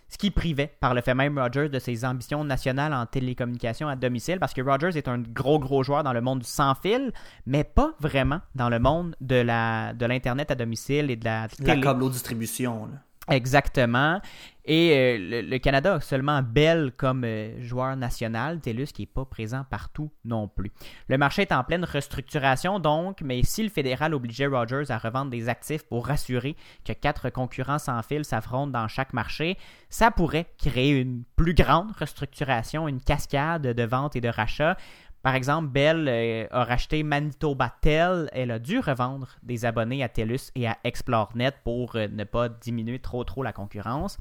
ce qui privait par le fait même Rogers de ses ambitions nationales en télécommunications à domicile, parce que Rogers est un gros gros joueur dans le monde du sans fil, mais pas vraiment dans le monde de la de l'internet à domicile et de la La télé. câble distribution. Là. Exactement. Et euh, le, Canada a seulement Bell comme euh, joueur national, TELUS qui n'est pas présent partout non plus. Le marché est en pleine restructuration donc, mais si le fédéral obligeait Rogers à revendre des actifs pour rassurer que quatre concurrents sans fil s'affrontent dans chaque marché, ça pourrait créer une plus grande restructuration, une cascade de ventes et de rachats. Par exemple, Bell euh, a racheté Manitoba Tel. Elle a dû revendre des abonnés à TELUS et à ExploreNet pour euh, ne pas diminuer trop trop la concurrence.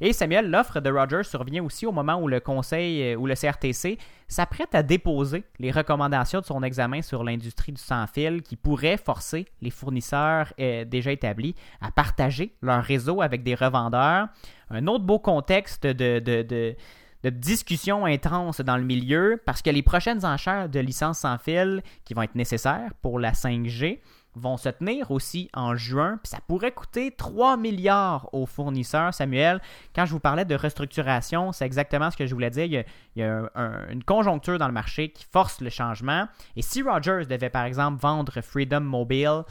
Et Samuel, l'offre de Rogers survient aussi au moment où le conseil euh, ou le CRTC s'apprête à déposer les recommandations de son examen sur l'industrie du sans-fil qui pourrait forcer les fournisseurs déjà établis à partager leur réseau avec des revendeurs. Un autre beau contexte de, de discussion intense dans le milieu parce que les prochaines enchères de licences sans fil qui vont être nécessaires pour la 5G vont se tenir aussi en juin, ça pourrait coûter 3 milliards aux fournisseurs. Samuel, quand je vous parlais de restructuration, c'est exactement ce que je voulais dire. Il y a, une conjoncture dans le marché qui force le changement. Et si Rogers devait par exemple vendre Freedom Mobile,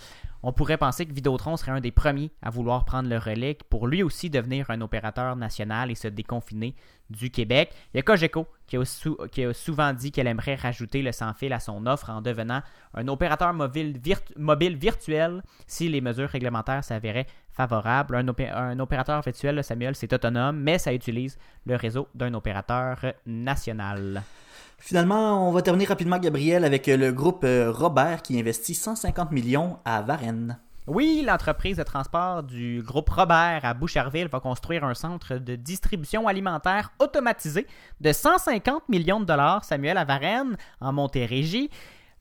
on pourrait penser que Vidéotron serait un des premiers à vouloir prendre le relais pour lui aussi devenir un opérateur national et se déconfiner du Québec. Il y a Cogeco qui a, souvent dit qu'elle aimerait rajouter le sans-fil à son offre en devenant un opérateur mobile, virt- mobile virtuel si les mesures réglementaires s'avéraient favorables. Un, un opérateur virtuel, Samuel, c'est autonome, mais ça utilise le réseau d'un opérateur national. Finalement, on va terminer rapidement, Gabriel, avec euh, le groupe euh, Robert qui investit 150 millions à Varennes. Oui, l'entreprise de transport du groupe Robert à Boucherville va construire un centre de distribution alimentaire automatisé de 150 millions de dollars, Samuel, à Varennes, en Montérégie.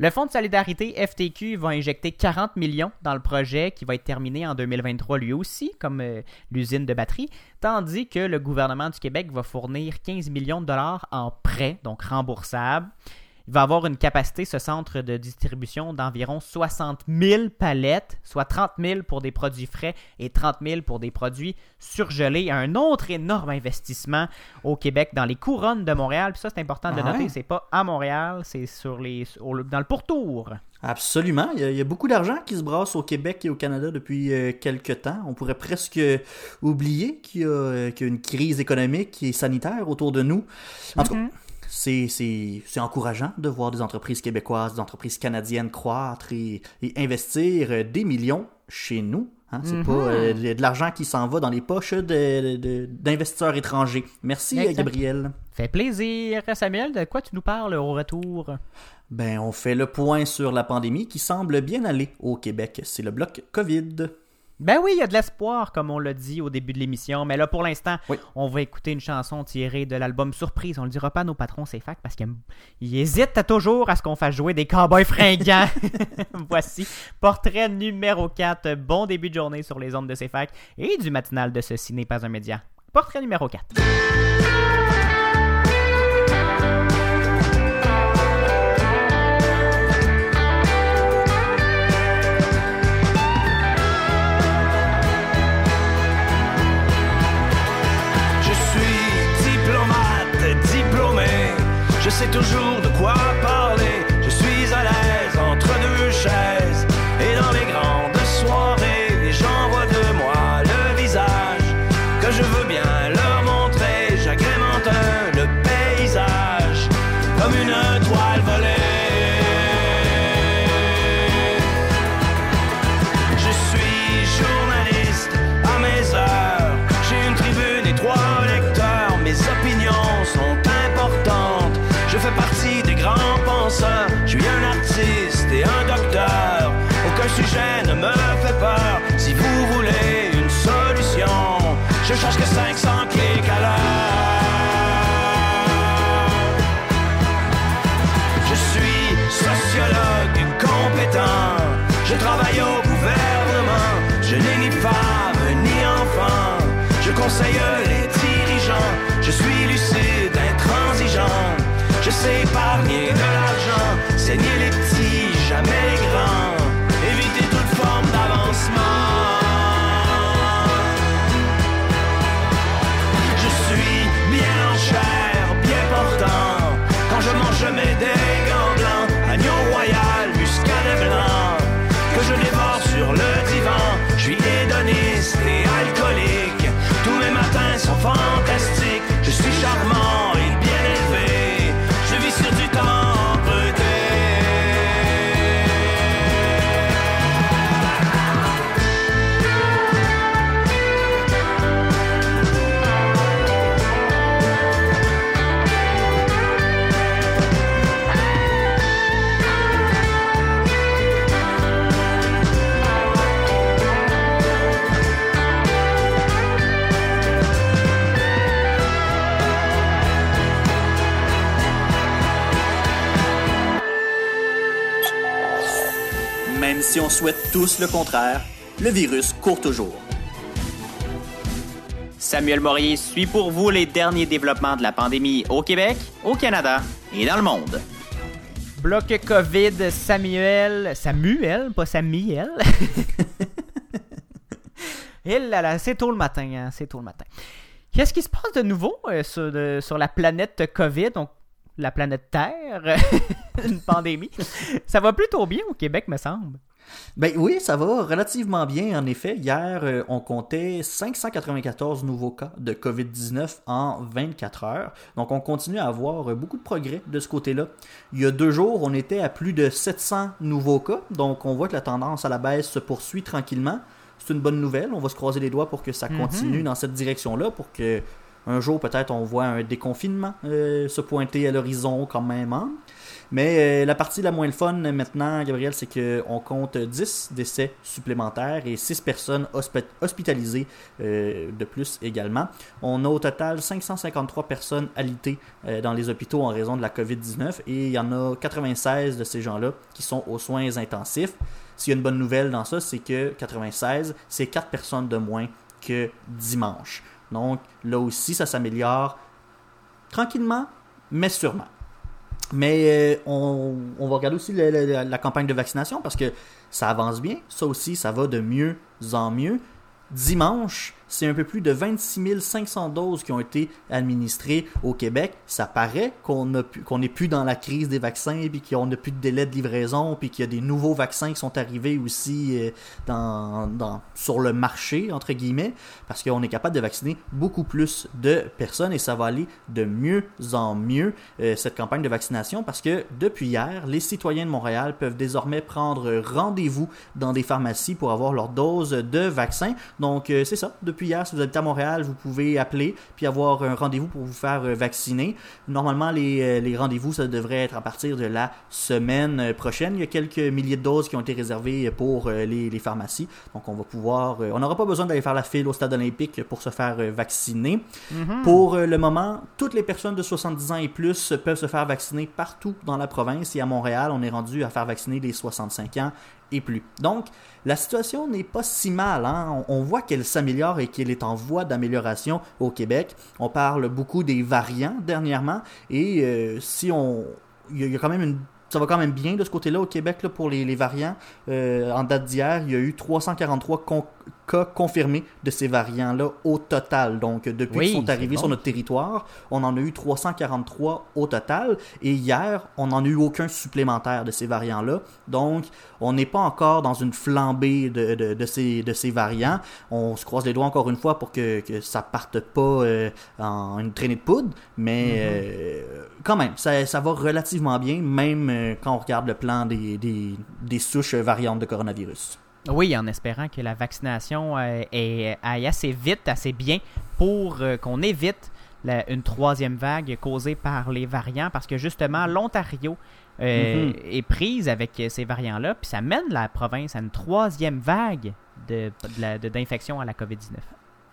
Le Fonds de solidarité FTQ va injecter 40 millions dans le projet qui va être terminé en 2023 lui aussi, comme euh, l'usine de batterie, tandis que le gouvernement du Québec va fournir 15 millions de dollars en prêts, donc remboursables. Il va avoir une capacité, ce centre de distribution, d'environ 60 000 palettes, soit 30 000 pour des produits frais et 30 000 pour des produits surgelés. Un autre énorme investissement au Québec dans les couronnes de Montréal. Puis ça, c'est important de Ah noter, ouais? c'est pas à Montréal, c'est sur les, au- dans le pourtour. Absolument. Il y, a, il y a beaucoup d'argent qui se brasse au Québec et au Canada depuis euh, quelques temps. On pourrait presque oublier qu'il y, a, euh, qu'il y a une crise économique et sanitaire autour de nous. En tout cas, c'est, c'est, c'est encourageant de voir des entreprises québécoises, des entreprises canadiennes croître et, et investir euh, des millions chez nous. Hein, c'est pas euh, de, l'argent qui s'en va dans les poches d'investisseurs étrangers. Merci, euh. Gabriel. Fait plaisir. Samuel, de quoi tu nous parles au retour? Ben, on fait le point sur la pandémie qui semble bien aller au Québec. C'est le bloc COVID. Ben oui, il y a de l'espoir, comme on l'a dit au début de l'émission. Mais là, pour l'instant, Oui. on va écouter une chanson tirée de l'album Surprise. On le dira pas à nos patrons, c'est fact, parce qu'ils ils hésitent à toujours à ce qu'on fasse jouer des cowboys fringants. Voici portrait numéro 4. Bon début de journée sur les ondes de CFAC et du matinal de Ceci n'est pas un média. Portrait numéro 4. Sais toujours de quoi Je suis un artiste et un docteur. Aucun sujet ne me fait peur. Si vous voulez une solution, je cherche que 500 clics à l'heure. Je suis sociologue compétent. Je travaille au gouvernement. Je n'ai ni femme ni enfant. Je conseille les dirigeants. Je suis lucide, intransigeant. Je sais épargner de si on souhaite tous le contraire, le virus court toujours. Samuel Morier suit pour vous les derniers développements de la pandémie au Québec, au Canada et dans le monde. Bloc COVID, Samuel. Samuel, pas Samuel. Et là là, c'est tôt le matin, hein, c'est tôt le matin. Qu'est-ce qui se passe de nouveau euh, sur, de- sur la planète COVID, donc la planète Terre, une pandémie? Ça va plutôt bien au Québec, me semble. Ben oui, ça va relativement bien. En effet, hier, euh, on comptait 594 nouveaux cas de COVID-19 en 24 heures. Donc, on continue à avoir beaucoup de progrès de ce côté-là. Il y a deux jours, on était à plus de 700 nouveaux cas. Donc, on voit que la tendance à la baisse se poursuit tranquillement. C'est une bonne nouvelle. On va se croiser les doigts pour que ça continue dans cette direction-là, pour que un jour, peut-être, on voit un déconfinement euh, se pointer à l'horizon quand même. hein. Mais euh, la partie la moins fun euh, maintenant, Gabriel, c'est qu'on compte 10 décès supplémentaires et 6 personnes hospi- hospitalisées euh, de plus également. On a au total 553 personnes alitées dans les hôpitaux en raison de la COVID-19 et il y en a 96 de ces gens-là qui sont aux soins intensifs. S'il y a une bonne nouvelle dans ça, c'est que 96, c'est 4 personnes de moins que dimanche. Donc là aussi, ça s'améliore tranquillement, mais sûrement. Mais euh, on, va regarder aussi la campagne de vaccination parce que ça avance bien. Ça aussi, ça va de mieux en mieux. Dimanche, c'est un peu plus de 26 500 doses qui ont été administrées au Québec. Ça paraît qu'on qu'on n'est plus dans la crise des vaccins, puis qu'on n'a plus de délai de livraison, puis qu'il y a des nouveaux vaccins qui sont arrivés aussi euh, dans, dans- sur le marché, entre guillemets, parce qu'on est capable de vacciner beaucoup plus de personnes et ça va aller de mieux en mieux, euh, cette campagne de vaccination, parce que depuis hier, les citoyens de Montréal peuvent désormais prendre rendez-vous dans des pharmacies pour avoir leur dose de vaccin. Donc, euh, c'est ça. Hier, si vous habitez à Montréal, vous pouvez appeler puis avoir un rendez-vous pour vous faire euh, vacciner. Normalement, les, euh, les rendez-vous, ça devrait être à partir de la semaine euh, prochaine. Il y a quelques milliers de doses qui ont été réservées pour les, les pharmacies. Donc, on va pouvoir... on n'aura pas besoin d'aller faire la file au stade olympique pour se faire vacciner. Pour euh, le moment, toutes les personnes de 70 ans et plus peuvent se faire vacciner partout dans la province. Et à Montréal, on est rendu à faire vacciner les 65 ans et plus. Donc, la situation n'est pas si mal. hein. On, voit qu'elle s'améliore et qu'elle est en voie d'amélioration au Québec. On parle beaucoup des variants dernièrement. Et euh, si on... Il y, a- quand même une... Ça va quand même bien de ce côté-là au Québec pour les, les variants. Euh, en date d'hier, il y a eu 343 con- cas confirmés de ces variants-là au total. Donc, depuis Oui, qu'ils sont arrivés bon. sur notre territoire, on en a eu 343 au total. Et hier, on n'en a eu aucun supplémentaire de ces variants-là. Donc, on n'est pas encore dans une flambée de, de, de ces, de ces variants. On se croise les doigts encore une fois pour que, que ça parte pas euh, en une traînée de poudre. Mais euh, quand même, ça, ça va relativement bien, même euh, quand on regarde le plan des, des, des souches variantes de coronavirus. Oui, en espérant que la vaccination euh, aille assez vite, assez bien pour euh, qu'on évite la- une troisième vague causée par les variants, parce que justement, l'Ontario euh, Mhm. est prise avec ces variants-là, puis ça mène la province à une troisième vague de- de de- d'infection à la COVID-19.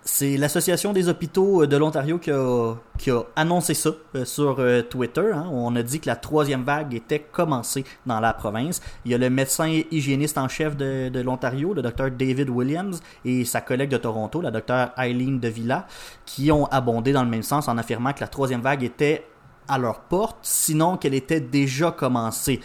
C'est l'Association des hôpitaux euh, de l'Ontario qui a, annoncé ça euh, sur euh, Twitter. hein. On a dit que la troisième vague était commencée dans la province. Il y a le médecin hygiéniste en chef de, l'Ontario, le docteur David Williams, et sa collègue de Toronto, la docteur Eileen De Villa, qui ont abondé dans le même sens en affirmant que la troisième vague était à leur porte, sinon qu'elle était déjà commencée.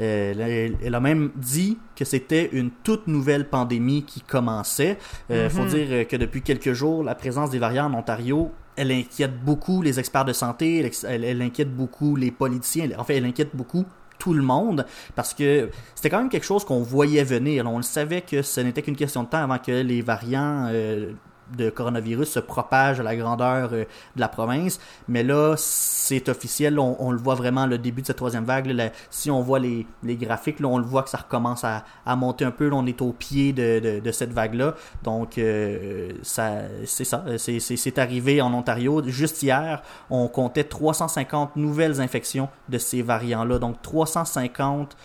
Euh, elle, a même dit que c'était une toute nouvelle pandémie qui commençait. Il faut dire euh, que depuis quelques jours, la présence des variants en Ontario, elle inquiète beaucoup les experts de santé, elle, ex- elle- elle inquiète beaucoup les politiciens, elle- en fait, elle inquiète beaucoup tout le monde parce que c'était quand même quelque chose qu'on voyait venir. On le savait que ce n'était qu'une question de temps avant que les variants euh, de coronavirus se propagent à la grandeur euh, de la province. Mais là, c'est officiel. On, le voit vraiment, le début de cette troisième vague. si on voit les, graphiques, on le voit que ça recommence à, monter un peu. On est au pied de, cette vague-là. Donc, euh, c'est ça. C'est arrivé en Ontario. Juste hier, on comptait 350 nouvelles infections de ces variants-là. Donc, 350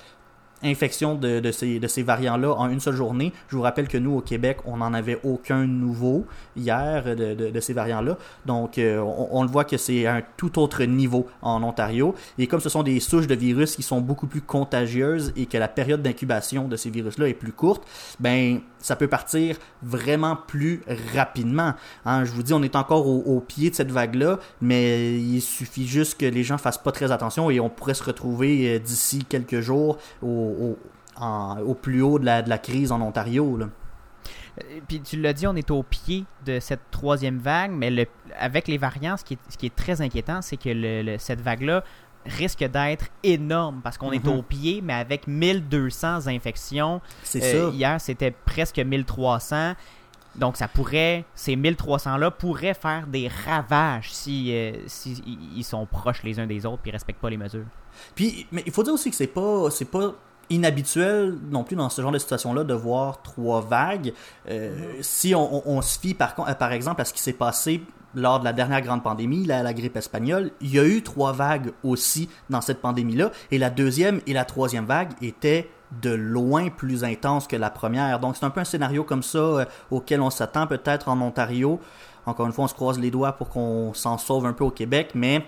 infection de, ces, variants-là en une seule journée. Je vous rappelle que nous, au Québec, on n'en avait aucun nouveau hier de, ces variants-là. Donc, euh, on, on le voit que c'est un tout autre niveau en Ontario. Et comme ce sont des souches de virus qui sont beaucoup plus contagieuses et que la période d'incubation de ces virus-là est plus courte, ben ça peut partir vraiment plus rapidement. Hein, je vous dis, on est encore au, au pied de cette vague-là, mais il suffit juste que les gens fassent pas très attention et on pourrait se retrouver euh, d'ici quelques jours au, au, en- au plus haut de la, de la crise en Ontario. Là. Euh, Puis tu l'as dit, on est au pied de cette troisième vague, mais le- avec les variants, ce qui est, ce qui est très inquiétant, c'est que le- le- cette vague-là risque d'être énorme parce qu'on est au pied, mais avec 1200 infections. C'est Euh, ça. Hier, c'était presque 1300. Donc, ça pourrait, ces 1300-là pourraient faire des ravages si, euh, si ils sont proches les uns des autres et ne respectent pas les mesures. Puis, mais il faut dire aussi que c'est pas, c'est pas inhabituel non plus dans ce genre de situation-là de voir trois vagues. Euh, Si on, se fie par, euh, par exemple à ce qui s'est passé lors de la dernière grande pandémie, la, la grippe espagnole, il y a eu trois vagues aussi dans cette pandémie-là, et la deuxième et la troisième vague étaient de loin plus intenses que la première. Donc c'est un peu un scénario comme ça euh, auquel on s'attend peut-être en Ontario. Encore une fois, on se croise les doigts pour qu'on s'en sauve un peu au Québec, mais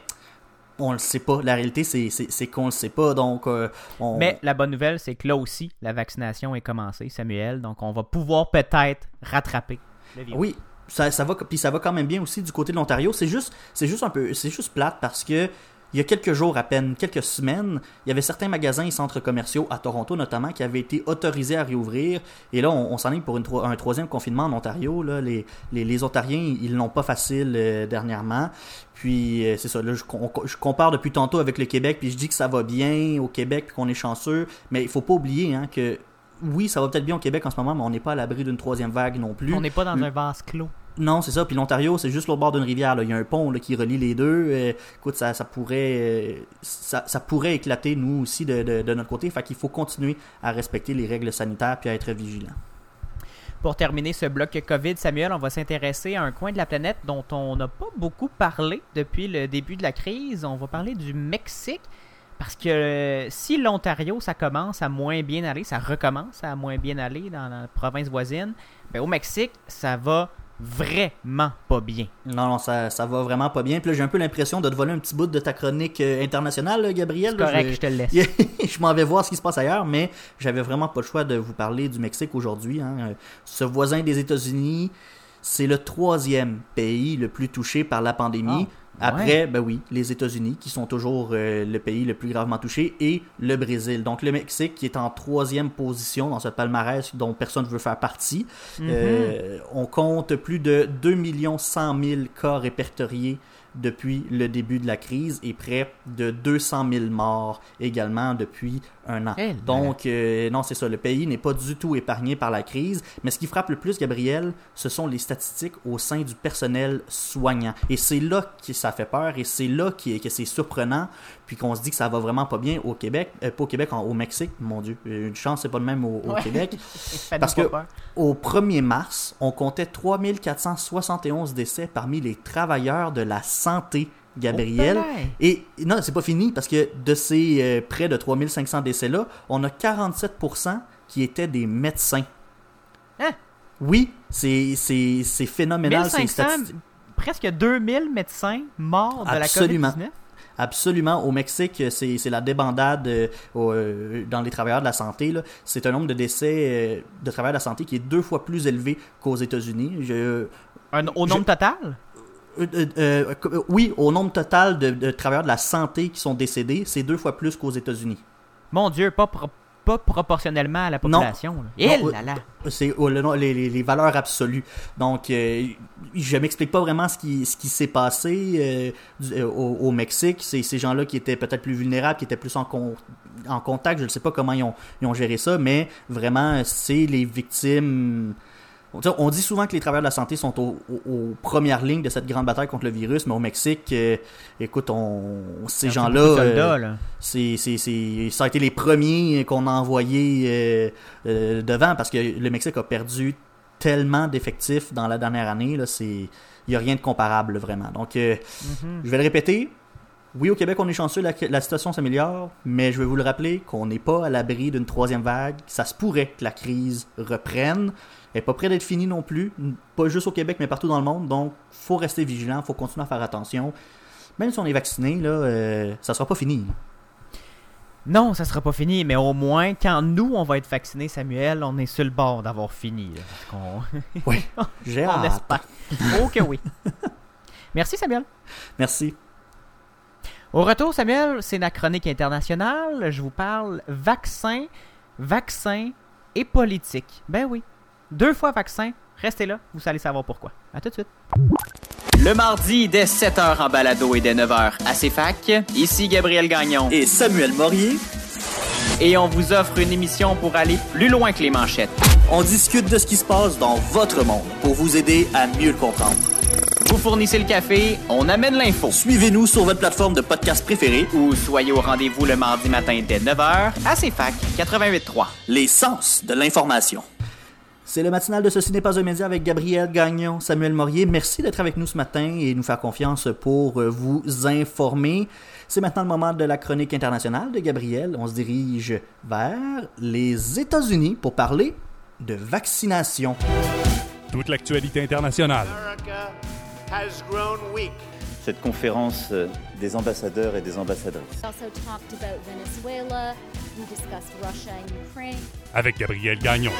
on le sait pas. La réalité, c'est, qu'on le sait pas. Donc, euh, on- Mais la bonne nouvelle, c'est que là aussi, la vaccination est commencée, Samuel. Donc, on va pouvoir peut-être rattraper le virus. oui, ça, ça va, puis ça va quand même bien aussi du côté de l'Ontario. C'est juste, c'est juste un peu, c'est juste plate parce que il y a quelques jours à peine, quelques semaines, il y avait certains magasins et centres commerciaux à Toronto notamment qui avaient été autorisés à réouvrir. Et là, on, on s'enligne pour une tro- un troisième confinement en Ontario. Là, les, les, les Ontariens, ils l'ont pas facile euh, dernièrement. Puis euh, c'est ça. Là, je, com- je compare depuis tantôt avec le Québec, puis je dis que ça va bien au Québec, puis qu'on est chanceux. Mais il faut pas oublier hein, que oui, ça va peut-être bien au Québec en ce moment, mais on n'est pas à l'abri d'une troisième vague non plus. On n'est pas dans Mm. un vase clos. Non, c'est ça. Puis l'Ontario, c'est juste l'autre bord d'une rivière. Il y a un pont qui relie les deux. Euh, écoute, ça, pourrait, euh, ça, pourrait éclater nous aussi de notre côté. Fait qu'il faut continuer à respecter les règles sanitaires puis à être vigilant. Pour terminer ce bloc COVID, Samuel, on va s'intéresser à un coin de la planète dont on n'a pas beaucoup parlé depuis le début de la crise. On va parler du Mexique. Parce que euh, si l'Ontario, ça commence à moins bien aller, ça recommence à moins bien aller dans la province voisine, ben au Mexique, ça va vraiment pas bien. Non, non, ça, ça va vraiment pas bien. Puis là, j'ai un peu l'impression de te voler un petit bout de ta chronique euh, internationale, Gabriel. C'est Là, correct, je- je te le laisse. je m'en vais voir ce qui se passe ailleurs, mais j'avais vraiment pas le choix de vous parler du Mexique aujourd'hui. hein. Euh, Ce voisin des États-Unis, c'est le troisième pays le plus touché par la pandémie. Ah, Après, ben oui, les États-Unis, qui sont toujours euh, le pays le plus gravement touché, et le Brésil. Donc le Mexique, qui est en troisième position dans ce palmarès dont personne ne veut faire partie. Mhm. Euh, on compte plus de 2 100 000 cas répertoriés depuis le début de la crise et près de 200 000 morts également depuis un an. Là. Donc, euh, non, c'est ça, le pays n'est pas du tout épargné par la crise. Mais ce qui frappe le plus, Gabriel, ce sont les statistiques au sein du personnel soignant. Et c'est là que ça fait peur et c'est là qui- que c'est surprenant, puis qu'on se dit que ça va vraiment pas bien au Québec, euh, pas au Québec, en- au Mexique, mon Dieu, Euh, une chance, c'est pas le même au, au Ouais. Québec. Parce que- peur. Au 1er mars, on comptait 3471 décès parmi les travailleurs de la santé, Gabriel. Oh! Et non, c'est pas fini parce que de ces euh, près de 3500 décès-là, on a 47% qui étaient des médecins. Hein? Oui, c'est phénoménal. ces 1500, statistiques. presque 2000 médecins morts de Absolument. la COVID-19. Absolument. Au Mexique, c'est la débandade euh, euh, dans les travailleurs de la santé. C'est un nombre de décès euh, de travailleurs de la santé qui est deux fois plus élevé qu'aux États-Unis. Au Je- nombre total? Euh, euh, euh, oui, au nombre total de, de travailleurs de la santé qui sont décédés, c'est deux fois plus qu'aux États-Unis. Mon Dieu, pas, pro- pas proportionnellement à la population. Non. C'est le les, valeurs absolues. Donc, euh, je m'explique pas vraiment ce qui, ce qui s'est passé euh, au, au Mexique. C'est ces gens-là qui étaient peut-être plus vulnérables, qui étaient plus en, con- en contact. Je ne sais pas comment ils ont, ils ont géré ça, mais vraiment, c'est les victimes. On dit- souvent que les travailleurs de la santé sont au- au- aux premières lignes de cette grande bataille contre le virus, mais au Mexique, euh, écoute, on, ces gens-là, euh, c'est, ça a été les premiers qu'on a envoyés euh, devant parce que le Mexique a perdu tellement d'effectifs dans la dernière année. Là, c'est, il n'y a rien de comparable vraiment. Donc, Mhm. je vais le répéter. Oui, au Québec, on est chanceux, la, la situation s'améliore, mais je vais vous le rappeler qu'on n'est pas à l'abri d'une troisième vague. Ça se pourrait que la crise reprenne. N'est pas près d'être finie non plus, pas juste au Québec, mais partout dans le monde. Donc, faut rester vigilant, faut continuer à faire attention. Même si on est vacciné, là, euh, ça sera pas fini. Non, ça sera pas fini, mais au moins, quand nous, on va être vaccinés, Samuel, on est sur le bord d'avoir fini. là, Oui, j'ai on hâte. espère. Oh que oui. Merci, Samuel. Merci. Au retour, Samuel, c'est la chronique internationale. Je vous parle vaccin, vaccin et politique. Ben oui. Deux fois vaccin. Restez là, vous allez savoir pourquoi. À tout de suite. Le mardi, dès 7h en balado et dès 9h à CFAC, ici Gabriel Gagnon. Et Samuel Morier, Et on vous offre une émission pour aller plus loin que les manchettes. on discute de ce qui se passe dans votre monde pour vous aider à mieux le comprendre. Vous fournissez le café, on amène l'info. Suivez-nous sur votre plateforme de podcast préférée, Ou soyez au rendez-vous le mardi matin dès 9h à CFAC 88.3. les sens de l'information. C'est le matinal de Ceci n'est pas un média avec Gabriel Gagnon, Samuel Morier. Merci d'être avec nous ce matin et nous faire confiance pour euh, vous informer. C'est maintenant le moment de la chronique internationale de Gabriel. On se dirige vers les États-Unis pour parler de vaccination. Toute l'actualité internationale. America has grown weak. cette conférence euh, des ambassadeurs et des ambassadrices. We also talked about Venezuela. We discussed Russia and Ukraine. Avec Gabriel Gagnon.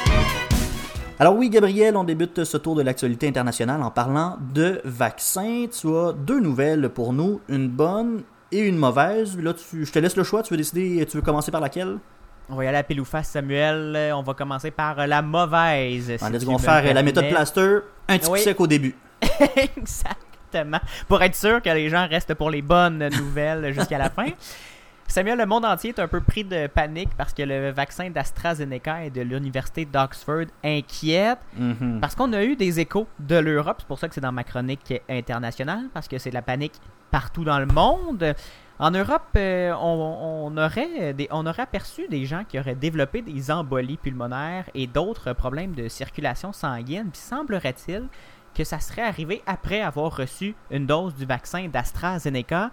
Alors oui, Gabriel, on débute ce tour de l'actualité internationale en parlant de vaccins. Tu as deux nouvelles pour nous, une bonne et une mauvaise. Là, tu, je te laisse le choix. Tu veux décider, tu veux commencer par laquelle? On va y aller à pile ou face, Samuel. On va commencer par la mauvaise. si On va faire la méthode plaster, un petit Oui. sec au début. Exactement. Pour être sûr que les gens restent pour les bonnes nouvelles jusqu'à la fin. Samuel, le monde entier est un peu pris de panique parce que le vaccin d'AstraZeneca et de l'université d'Oxford inquiète Mhm. parce qu'on a eu des échos de l'Europe. C'est pour ça que c'est dans ma chronique internationale parce que c'est de la panique partout dans le monde. En Europe, euh, on, on aurait des, on aurait aperçu des gens qui auraient développé des embolies pulmonaires et d'autres problèmes de circulation sanguine. Puis semblerait-il que ça serait arrivé après avoir reçu une dose du vaccin d'AstraZeneca.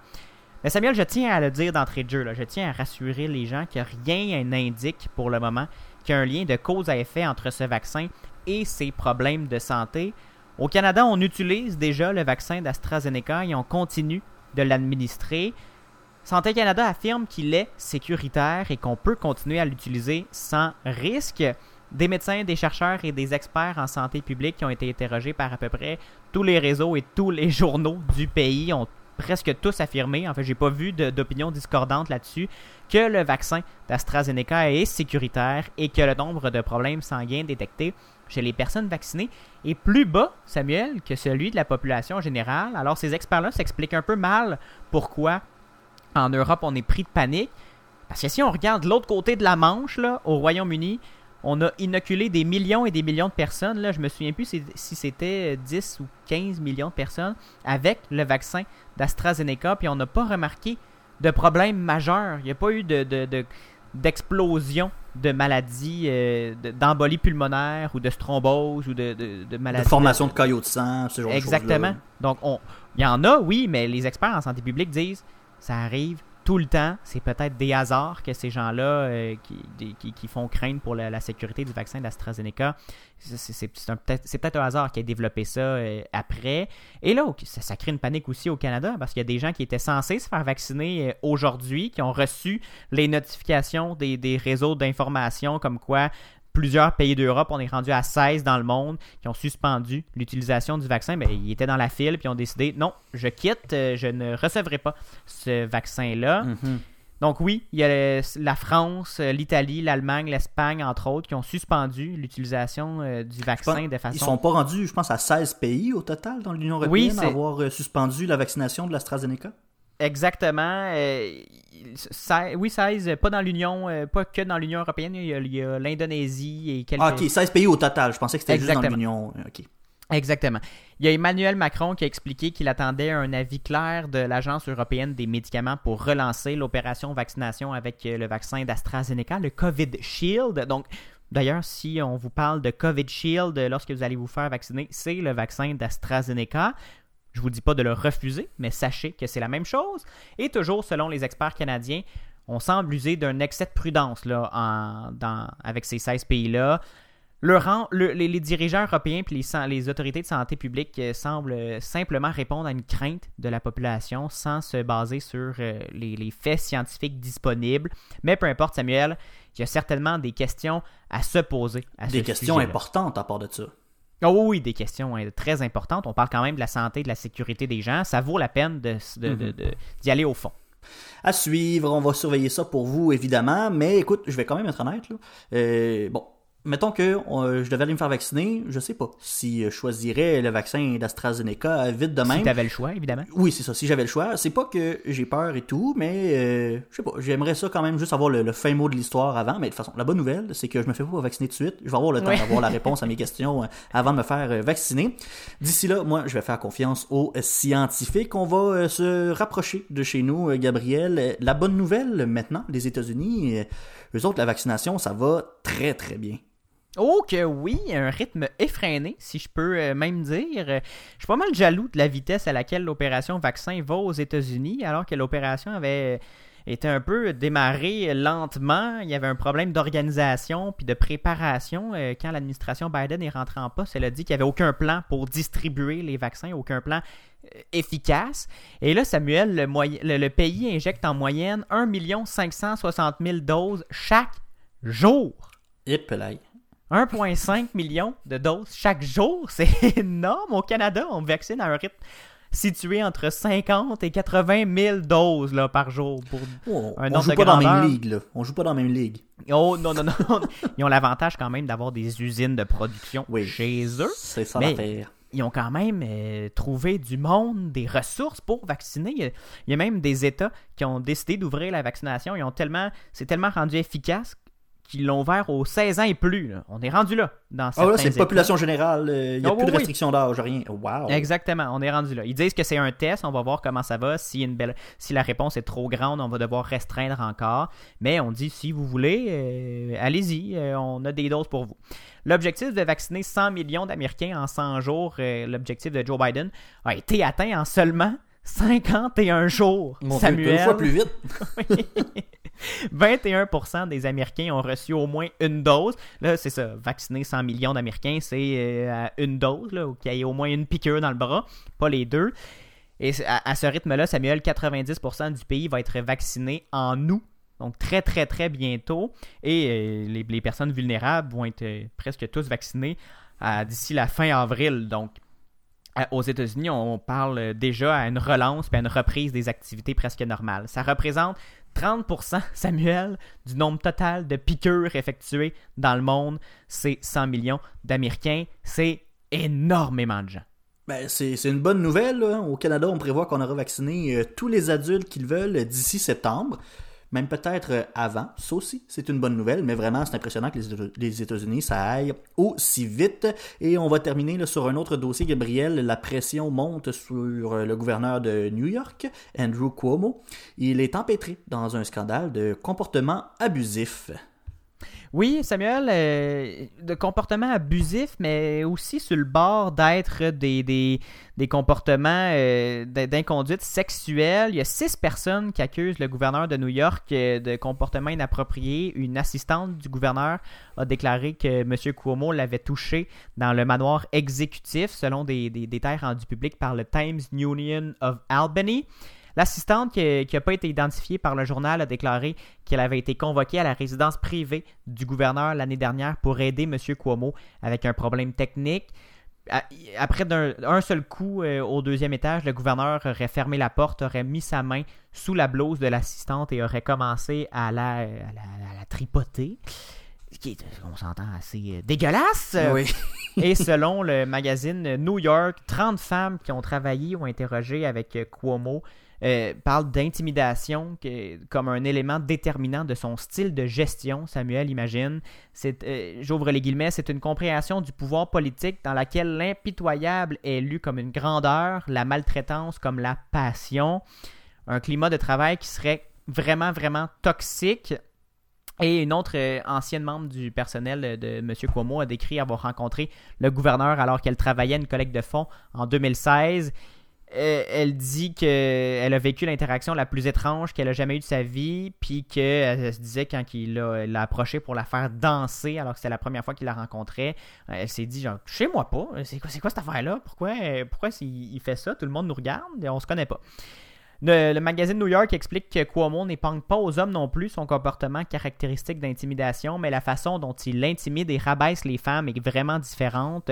Mais Samuel, je tiens à le dire d'entrée de jeu, je tiens à rassurer les gens que rien n'indique pour le moment qu'il y a un lien de cause à effet entre ce vaccin et ses problèmes de santé. Au Canada, on utilise déjà le vaccin d'AstraZeneca et on continue de l'administrer. Santé Canada affirme qu'il est sécuritaire et qu'on peut continuer à l'utiliser sans risque. Des médecins, des chercheurs et des experts en santé publique qui ont été interrogés par à peu près tous les réseaux et tous les journaux du pays ont presque tous affirmé, en fait j'ai pas vu d'opinion discordante là-dessus, que le vaccin d'AstraZeneca est sécuritaire et que le nombre de problèmes sanguins détectés chez les personnes vaccinées est plus bas, Samuel, que celui de la population générale. Alors ces experts-là s'expliquent un peu mal pourquoi en Europe on est pris de panique. Parce que si on regarde de l'autre côté de la Manche, là, au Royaume-Uni, on a inoculé des millions et des millions de personnes. Là, je me souviens plus si, c'était 10 ou 15 millions de personnes avec le vaccin d'AstraZeneca, puis on n'a pas remarqué de problème majeur. Il n'y a pas eu de, de- de- d'explosion de maladies, euh, de- d'embolie pulmonaire ou de thrombose ou de, de, de De maladies. formation de caillots de sang, ce genre de Exactement. choses-là. Donc, on, il y en a, oui, mais les experts en santé publique disent ça arrive tout le temps. C'est peut-être des hasards que ces gens-là euh, qui, font craindre pour la, sécurité du vaccin d'AstraZeneca. C'est, peut-être, un hasard qui a développé ça euh, après. Et là, ça, ça crée une panique aussi au Canada parce qu'il y a des gens qui étaient censés se faire vacciner euh, aujourd'hui, qui ont reçu les notifications des, des réseaux d'information comme quoi plusieurs pays d'Europe, on est rendu à 16 dans le monde, qui ont suspendu l'utilisation du vaccin. Ben, ils étaient dans la file, puis ont décidé, non, je quitte, euh, je ne recevrai pas ce vaccin-là. Mhm. Donc oui, il y a la France, l'Italie, l'Allemagne, l'Espagne, entre autres, qui ont suspendu l'utilisation euh, du pense- vaccin de façon... Ils sont pas rendus, je pense, à 16 pays au total dans l'Union Oui, européenne à c'est- avoir euh, suspendu la vaccination de l'AstraZeneca? Exactement. euh, oui, 16, pas dans l'Union, euh, pas que dans l'Union européenne, il y a- l'Indonésie et quelques... Ah, ok, 16 pays au total. Je pensais que c'était juste dans Exactement. l'Union. euh, Ok. Exactement. Il y a Emmanuel Macron qui a expliqué qu'il attendait un avis clair de l'Agence européenne des médicaments pour relancer l'opération vaccination avec le vaccin d'AstraZeneca, le COVID Shield. Donc, d'ailleurs, si on vous parle de COVID Shield lorsque vous allez vous faire vacciner, c'est le vaccin d'AstraZeneca. Je vous dis pas de le refuser, mais sachez que c'est la même chose. Et toujours selon les experts canadiens, on semble user d'un excès de prudence là, en- dans- avec ces 16 pays-là. Le rang- le- les, les dirigeants européens et les, autorités de santé publique euh, semblent euh, simplement répondre à une crainte de la population sans se baser sur euh, les, les faits scientifiques disponibles. Mais peu importe, Samuel, il y a certainement des questions à se poser. À Des questions importantes à part de ça. Oh oui, des questions euh, très importantes. On parle quand même de la santé, de la sécurité des gens. Ça vaut la peine de- de- de- de- d'y aller au fond. À suivre, on va surveiller ça pour vous, évidemment. Mais écoute, je vais quand même être honnête. Là. Euh, bon, mettons que euh, je devais aller me faire vacciner. Je sais pas si je choisirais le vaccin d'AstraZeneca vite de Si même. tu avais le choix, évidemment. Oui, c'est ça. Si j'avais le choix, c'est pas que j'ai peur et tout, mais euh, je sais pas. J'aimerais ça quand même juste avoir le, le fin mot de l'histoire avant. Mais de toute façon, la bonne nouvelle, c'est que je me fais pas vacciner tout de suite. Je vais avoir le temps d'avoir la réponse à mes questions euh, avant de me faire euh, vacciner. D'ici là, moi, je vais faire confiance aux euh, scientifiques. On va euh, se rapprocher de chez nous, euh, Gabriel. Euh, La bonne nouvelle maintenant, les États-Unis, euh, eux autres, la vaccination, ça va très très bien. Oh que oui, un rythme effréné, si je peux euh, même dire. Euh, Je suis pas mal jaloux de la vitesse à laquelle l'opération vaccin va aux États-Unis, alors que l'opération avait été un peu démarrée lentement. Il y avait un problème d'organisation puis de préparation. Euh, Quand l'administration Biden est rentrée en poste, elle a dit qu'il n'y avait aucun plan pour distribuer les vaccins, aucun plan euh, efficace. Et là, Samuel, le, pays injecte en moyenne 1 560 000 doses chaque jour. Pelay. 1,5 million de doses chaque jour, c'est énorme. Au Canada, on vaccine à un rythme situé entre 50 et 80 000 doses là, par jour. Pour... Oh, Un on joue de pas dans la même ligue, là. On joue pas dans la même ligue. Oh non, non, non. Ils ont l'avantage quand même d'avoir des usines de production Oui. chez eux. C'est ça l'affaire. Ils ont quand même euh, trouvé du monde, des ressources pour vacciner. Il y a- il y a même des États qui ont décidé d'ouvrir la vaccination. Ils ont tellement, c'est tellement rendu efficace qu'ils l'ont ouvert aux 16 ans et plus. là. On est rendu là dans Ah là, c'est population générale. Il n'y a Oh, plus de oui. restriction d'âge, rien. Wow. Exactement, on est rendu là. Ils disent que c'est un test, on va voir comment ça va. Si, une belle... si la réponse est trop grande, on va devoir restreindre encore. Mais on dit, si vous voulez, euh, allez-y, euh, on a des doses pour vous. L'objectif de vacciner 100 millions d'Américains en 100 jours, euh, l'objectif de Joe Biden, a été atteint en seulement 51 jours. Mon Dieu, Samuel. deux fois plus vite. 21% des Américains ont reçu au moins une dose. Là, c'est ça. Vacciner 100 millions d'Américains, c'est euh, une dose, là, ou qu'il y ait au moins une piqûre dans le bras, pas les deux. Et à, ce rythme-là, Samuel, 90% du pays va être vacciné en août. Donc très, très, très bientôt. Et euh, les, les personnes vulnérables vont être euh, presque tous vaccinées d'ici la fin avril. Donc aux États-Unis, on parle euh, déjà à une relance et à une reprise des activités presque normales. Ça représente 30%, Samuel, du nombre total de piqûres effectuées dans le monde. C'est 100 millions d'Américains. C'est énormément de gens. Ben, c'est une bonne nouvelle. Au Canada, on prévoit qu'on aura vacciné euh, tous les adultes qu'ils veulent d'ici septembre. Même peut-être euh, avant. Ça aussi, c'est une bonne nouvelle. Mais vraiment, c'est impressionnant que les, Éta- les États-Unis, ça aille aussi vite. Et on va terminer sur un autre dossier, Gabriel. La pression monte sur euh, le gouverneur de New York, Andrew Cuomo. Il est empêtré dans un scandale de comportement abusif. Oui, Samuel, euh, de comportements abusifs, mais aussi sur le bord d'être des, comportements euh, d'inconduite sexuelle. Il y a six personnes qui accusent le gouverneur de New York euh, de comportements inappropriés. Une assistante du gouverneur a déclaré que M. Cuomo l'avait touché dans le manoir exécutif, selon des, des détails rendus publics par le Times Union of Albany. L'assistante qui n'a pas été identifiée par le journal a déclaré qu'elle avait été convoquée à la résidence privée du gouverneur l'année dernière pour aider M. Cuomo avec un problème technique. Après d'un un seul coup euh, au deuxième étage, le gouverneur aurait fermé la porte, aurait mis sa main sous la blouse de l'assistante et aurait commencé à la, à la, à la tripoter. Ce qui est, on s'entend, assez euh, dégueulasse. Oui. Et selon le magazine New York, 30 femmes qui ont travaillé ou interrogé avec Cuomo euh, parlent d'intimidation comme un élément déterminant de son style de gestion. Samuel imagine. Euh, J'ouvre les guillemets, c'est une compréhension du pouvoir politique dans laquelle l'impitoyable est lu comme une grandeur, la maltraitance comme la passion, un climat de travail qui serait vraiment, vraiment toxique. Et une autre euh, ancienne membre du personnel de M. Cuomo a décrit avoir rencontré le gouverneur alors qu'elle travaillait à une collecte de fonds en 2016. Elle dit qu'elle a vécu l'interaction la plus étrange qu'elle a jamais eue de sa vie, puis qu'elle se disait quand il l'a l'a approché pour la faire danser, alors que c'était la première fois qu'il la rencontrait, euh, elle s'est dit genre, chez moi pas, c'est quoi, quoi cette? Pourquoi, euh, pourquoi il, il fait ça? Tout le monde nous regarde et on se connaît pas. Le, le magazine New York explique que Cuomo n'épargne pas aux hommes non plus son comportement caractéristique d'intimidation, mais la façon dont il intimide et rabaisse les femmes est vraiment différente.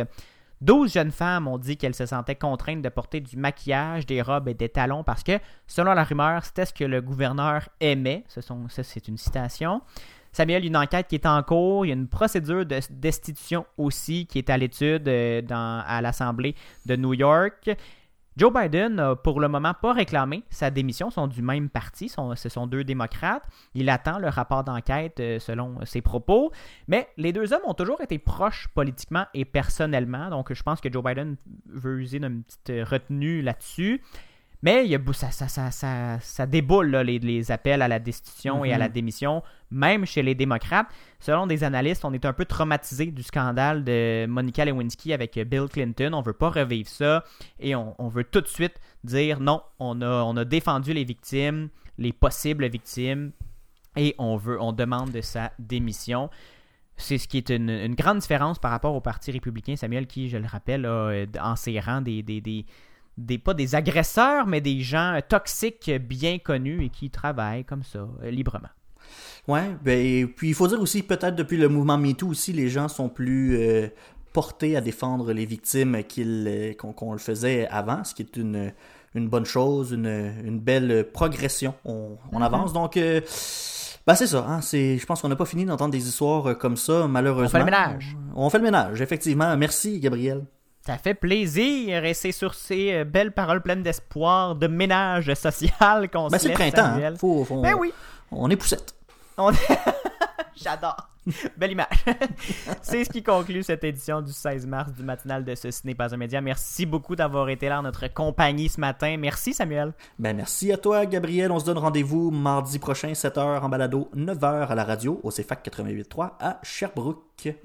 12 jeunes femmes ont dit qu'elles se sentaient contraintes de porter du maquillage, des robes et des talons parce que, selon la rumeur, c'était ce que le gouverneur aimait. Ça, c'est une citation. Samuel, une enquête qui est en cours. Il y a une procédure de destitution aussi qui est à l'étude euh, à l'Assemblée de New York. Joe Biden n'a pour le moment pas réclamé sa démission, sont du même parti, ce sont deux démocrates. Il attend le rapport d'enquête euh, selon ses propos. Mais les deux hommes ont toujours été proches politiquement et personnellement, donc je pense que Joe Biden veut user d'une petite retenue là-dessus. Mais il y a, ça, ça, ça, ça, ça déboule là, les, les appels à la destitution et à la démission, même chez les démocrates. Selon des analystes, on est un peu traumatisé du scandale de Monica Lewinsky avec euh, Bill Clinton. On veut pas revivre ça et on, on veut tout de suite dire non, on a, on a défendu les victimes, les possibles victimes, et on veut, on demande de sa démission. C'est ce qui est une, une grande différence par rapport au Parti républicain, Samuel, qui, je le rappelle, a euh, en ses rangs des, des, des, des- pas des agresseurs, mais des gens toxiques bien connus et qui travaillent comme ça, euh, librement. Ouais, ben, et puis il faut dire aussi, peut-être depuis le mouvement MeToo aussi, les gens sont plus euh, portés à défendre les victimes qu'ils, euh, qu'on, qu'on le faisait avant, ce qui est une, une bonne chose, une, une belle progression. On, on Mhm. avance, donc... euh, ben c'est ça, hein, c'est, je pense qu'on n'a pas fini d'entendre des histoires comme ça, malheureusement. On fait le ménage. On fait le ménage, effectivement. Merci, Gabriel. Ça fait plaisir et c'est sur ces euh, belles paroles pleines d'espoir, de ménage social qu'on Ben se c'est le laisse, printemps, hein. Samuel. faut, faut- Ben oui, on est poussette. on... J'adore. Belle image. C'est ce qui conclut cette édition du 16 mars du matinal de Ce n'est pas un média. Merci beaucoup d'avoir été là en notre compagnie ce matin. Merci Samuel. Ben merci à toi, Gabriel. On se donne rendez-vous mardi prochain, 7h en balado, 9h à la radio, au CFAC 88.3 à Sherbrooke.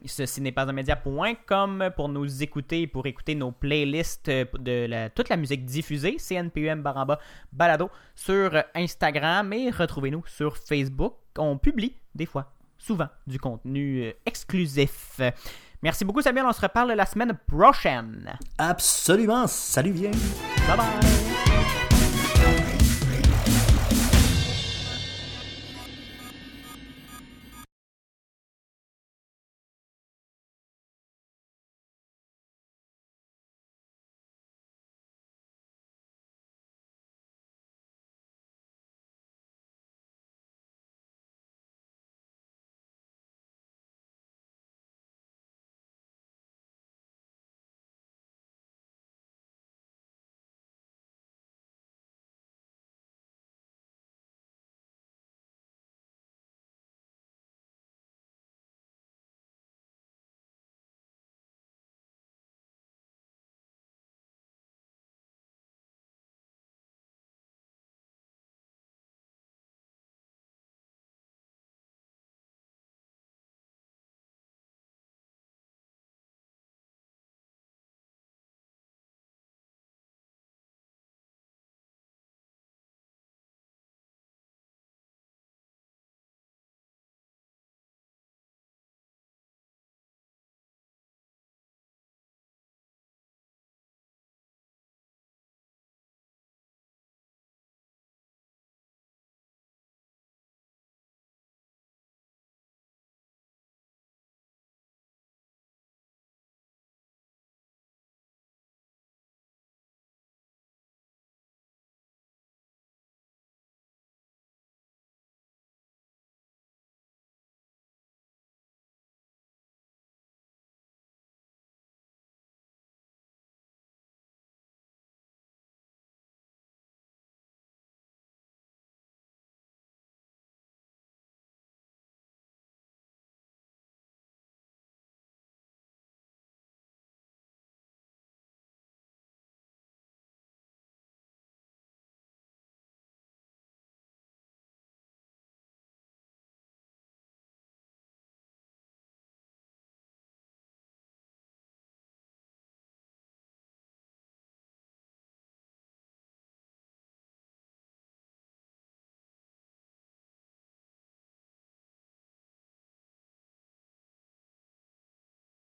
Ceci n'est pas un média.com pour nous écouter et pour écouter nos playlists de la- toute la musique diffusée, CNPUM Baramba Balado sur Instagram et retrouvez-nous sur Facebook. On publie des fois, souvent, du contenu euh, exclusif. Merci beaucoup Samuel, on se reparle la semaine prochaine. Absolument. Salut, bien. Bye bye!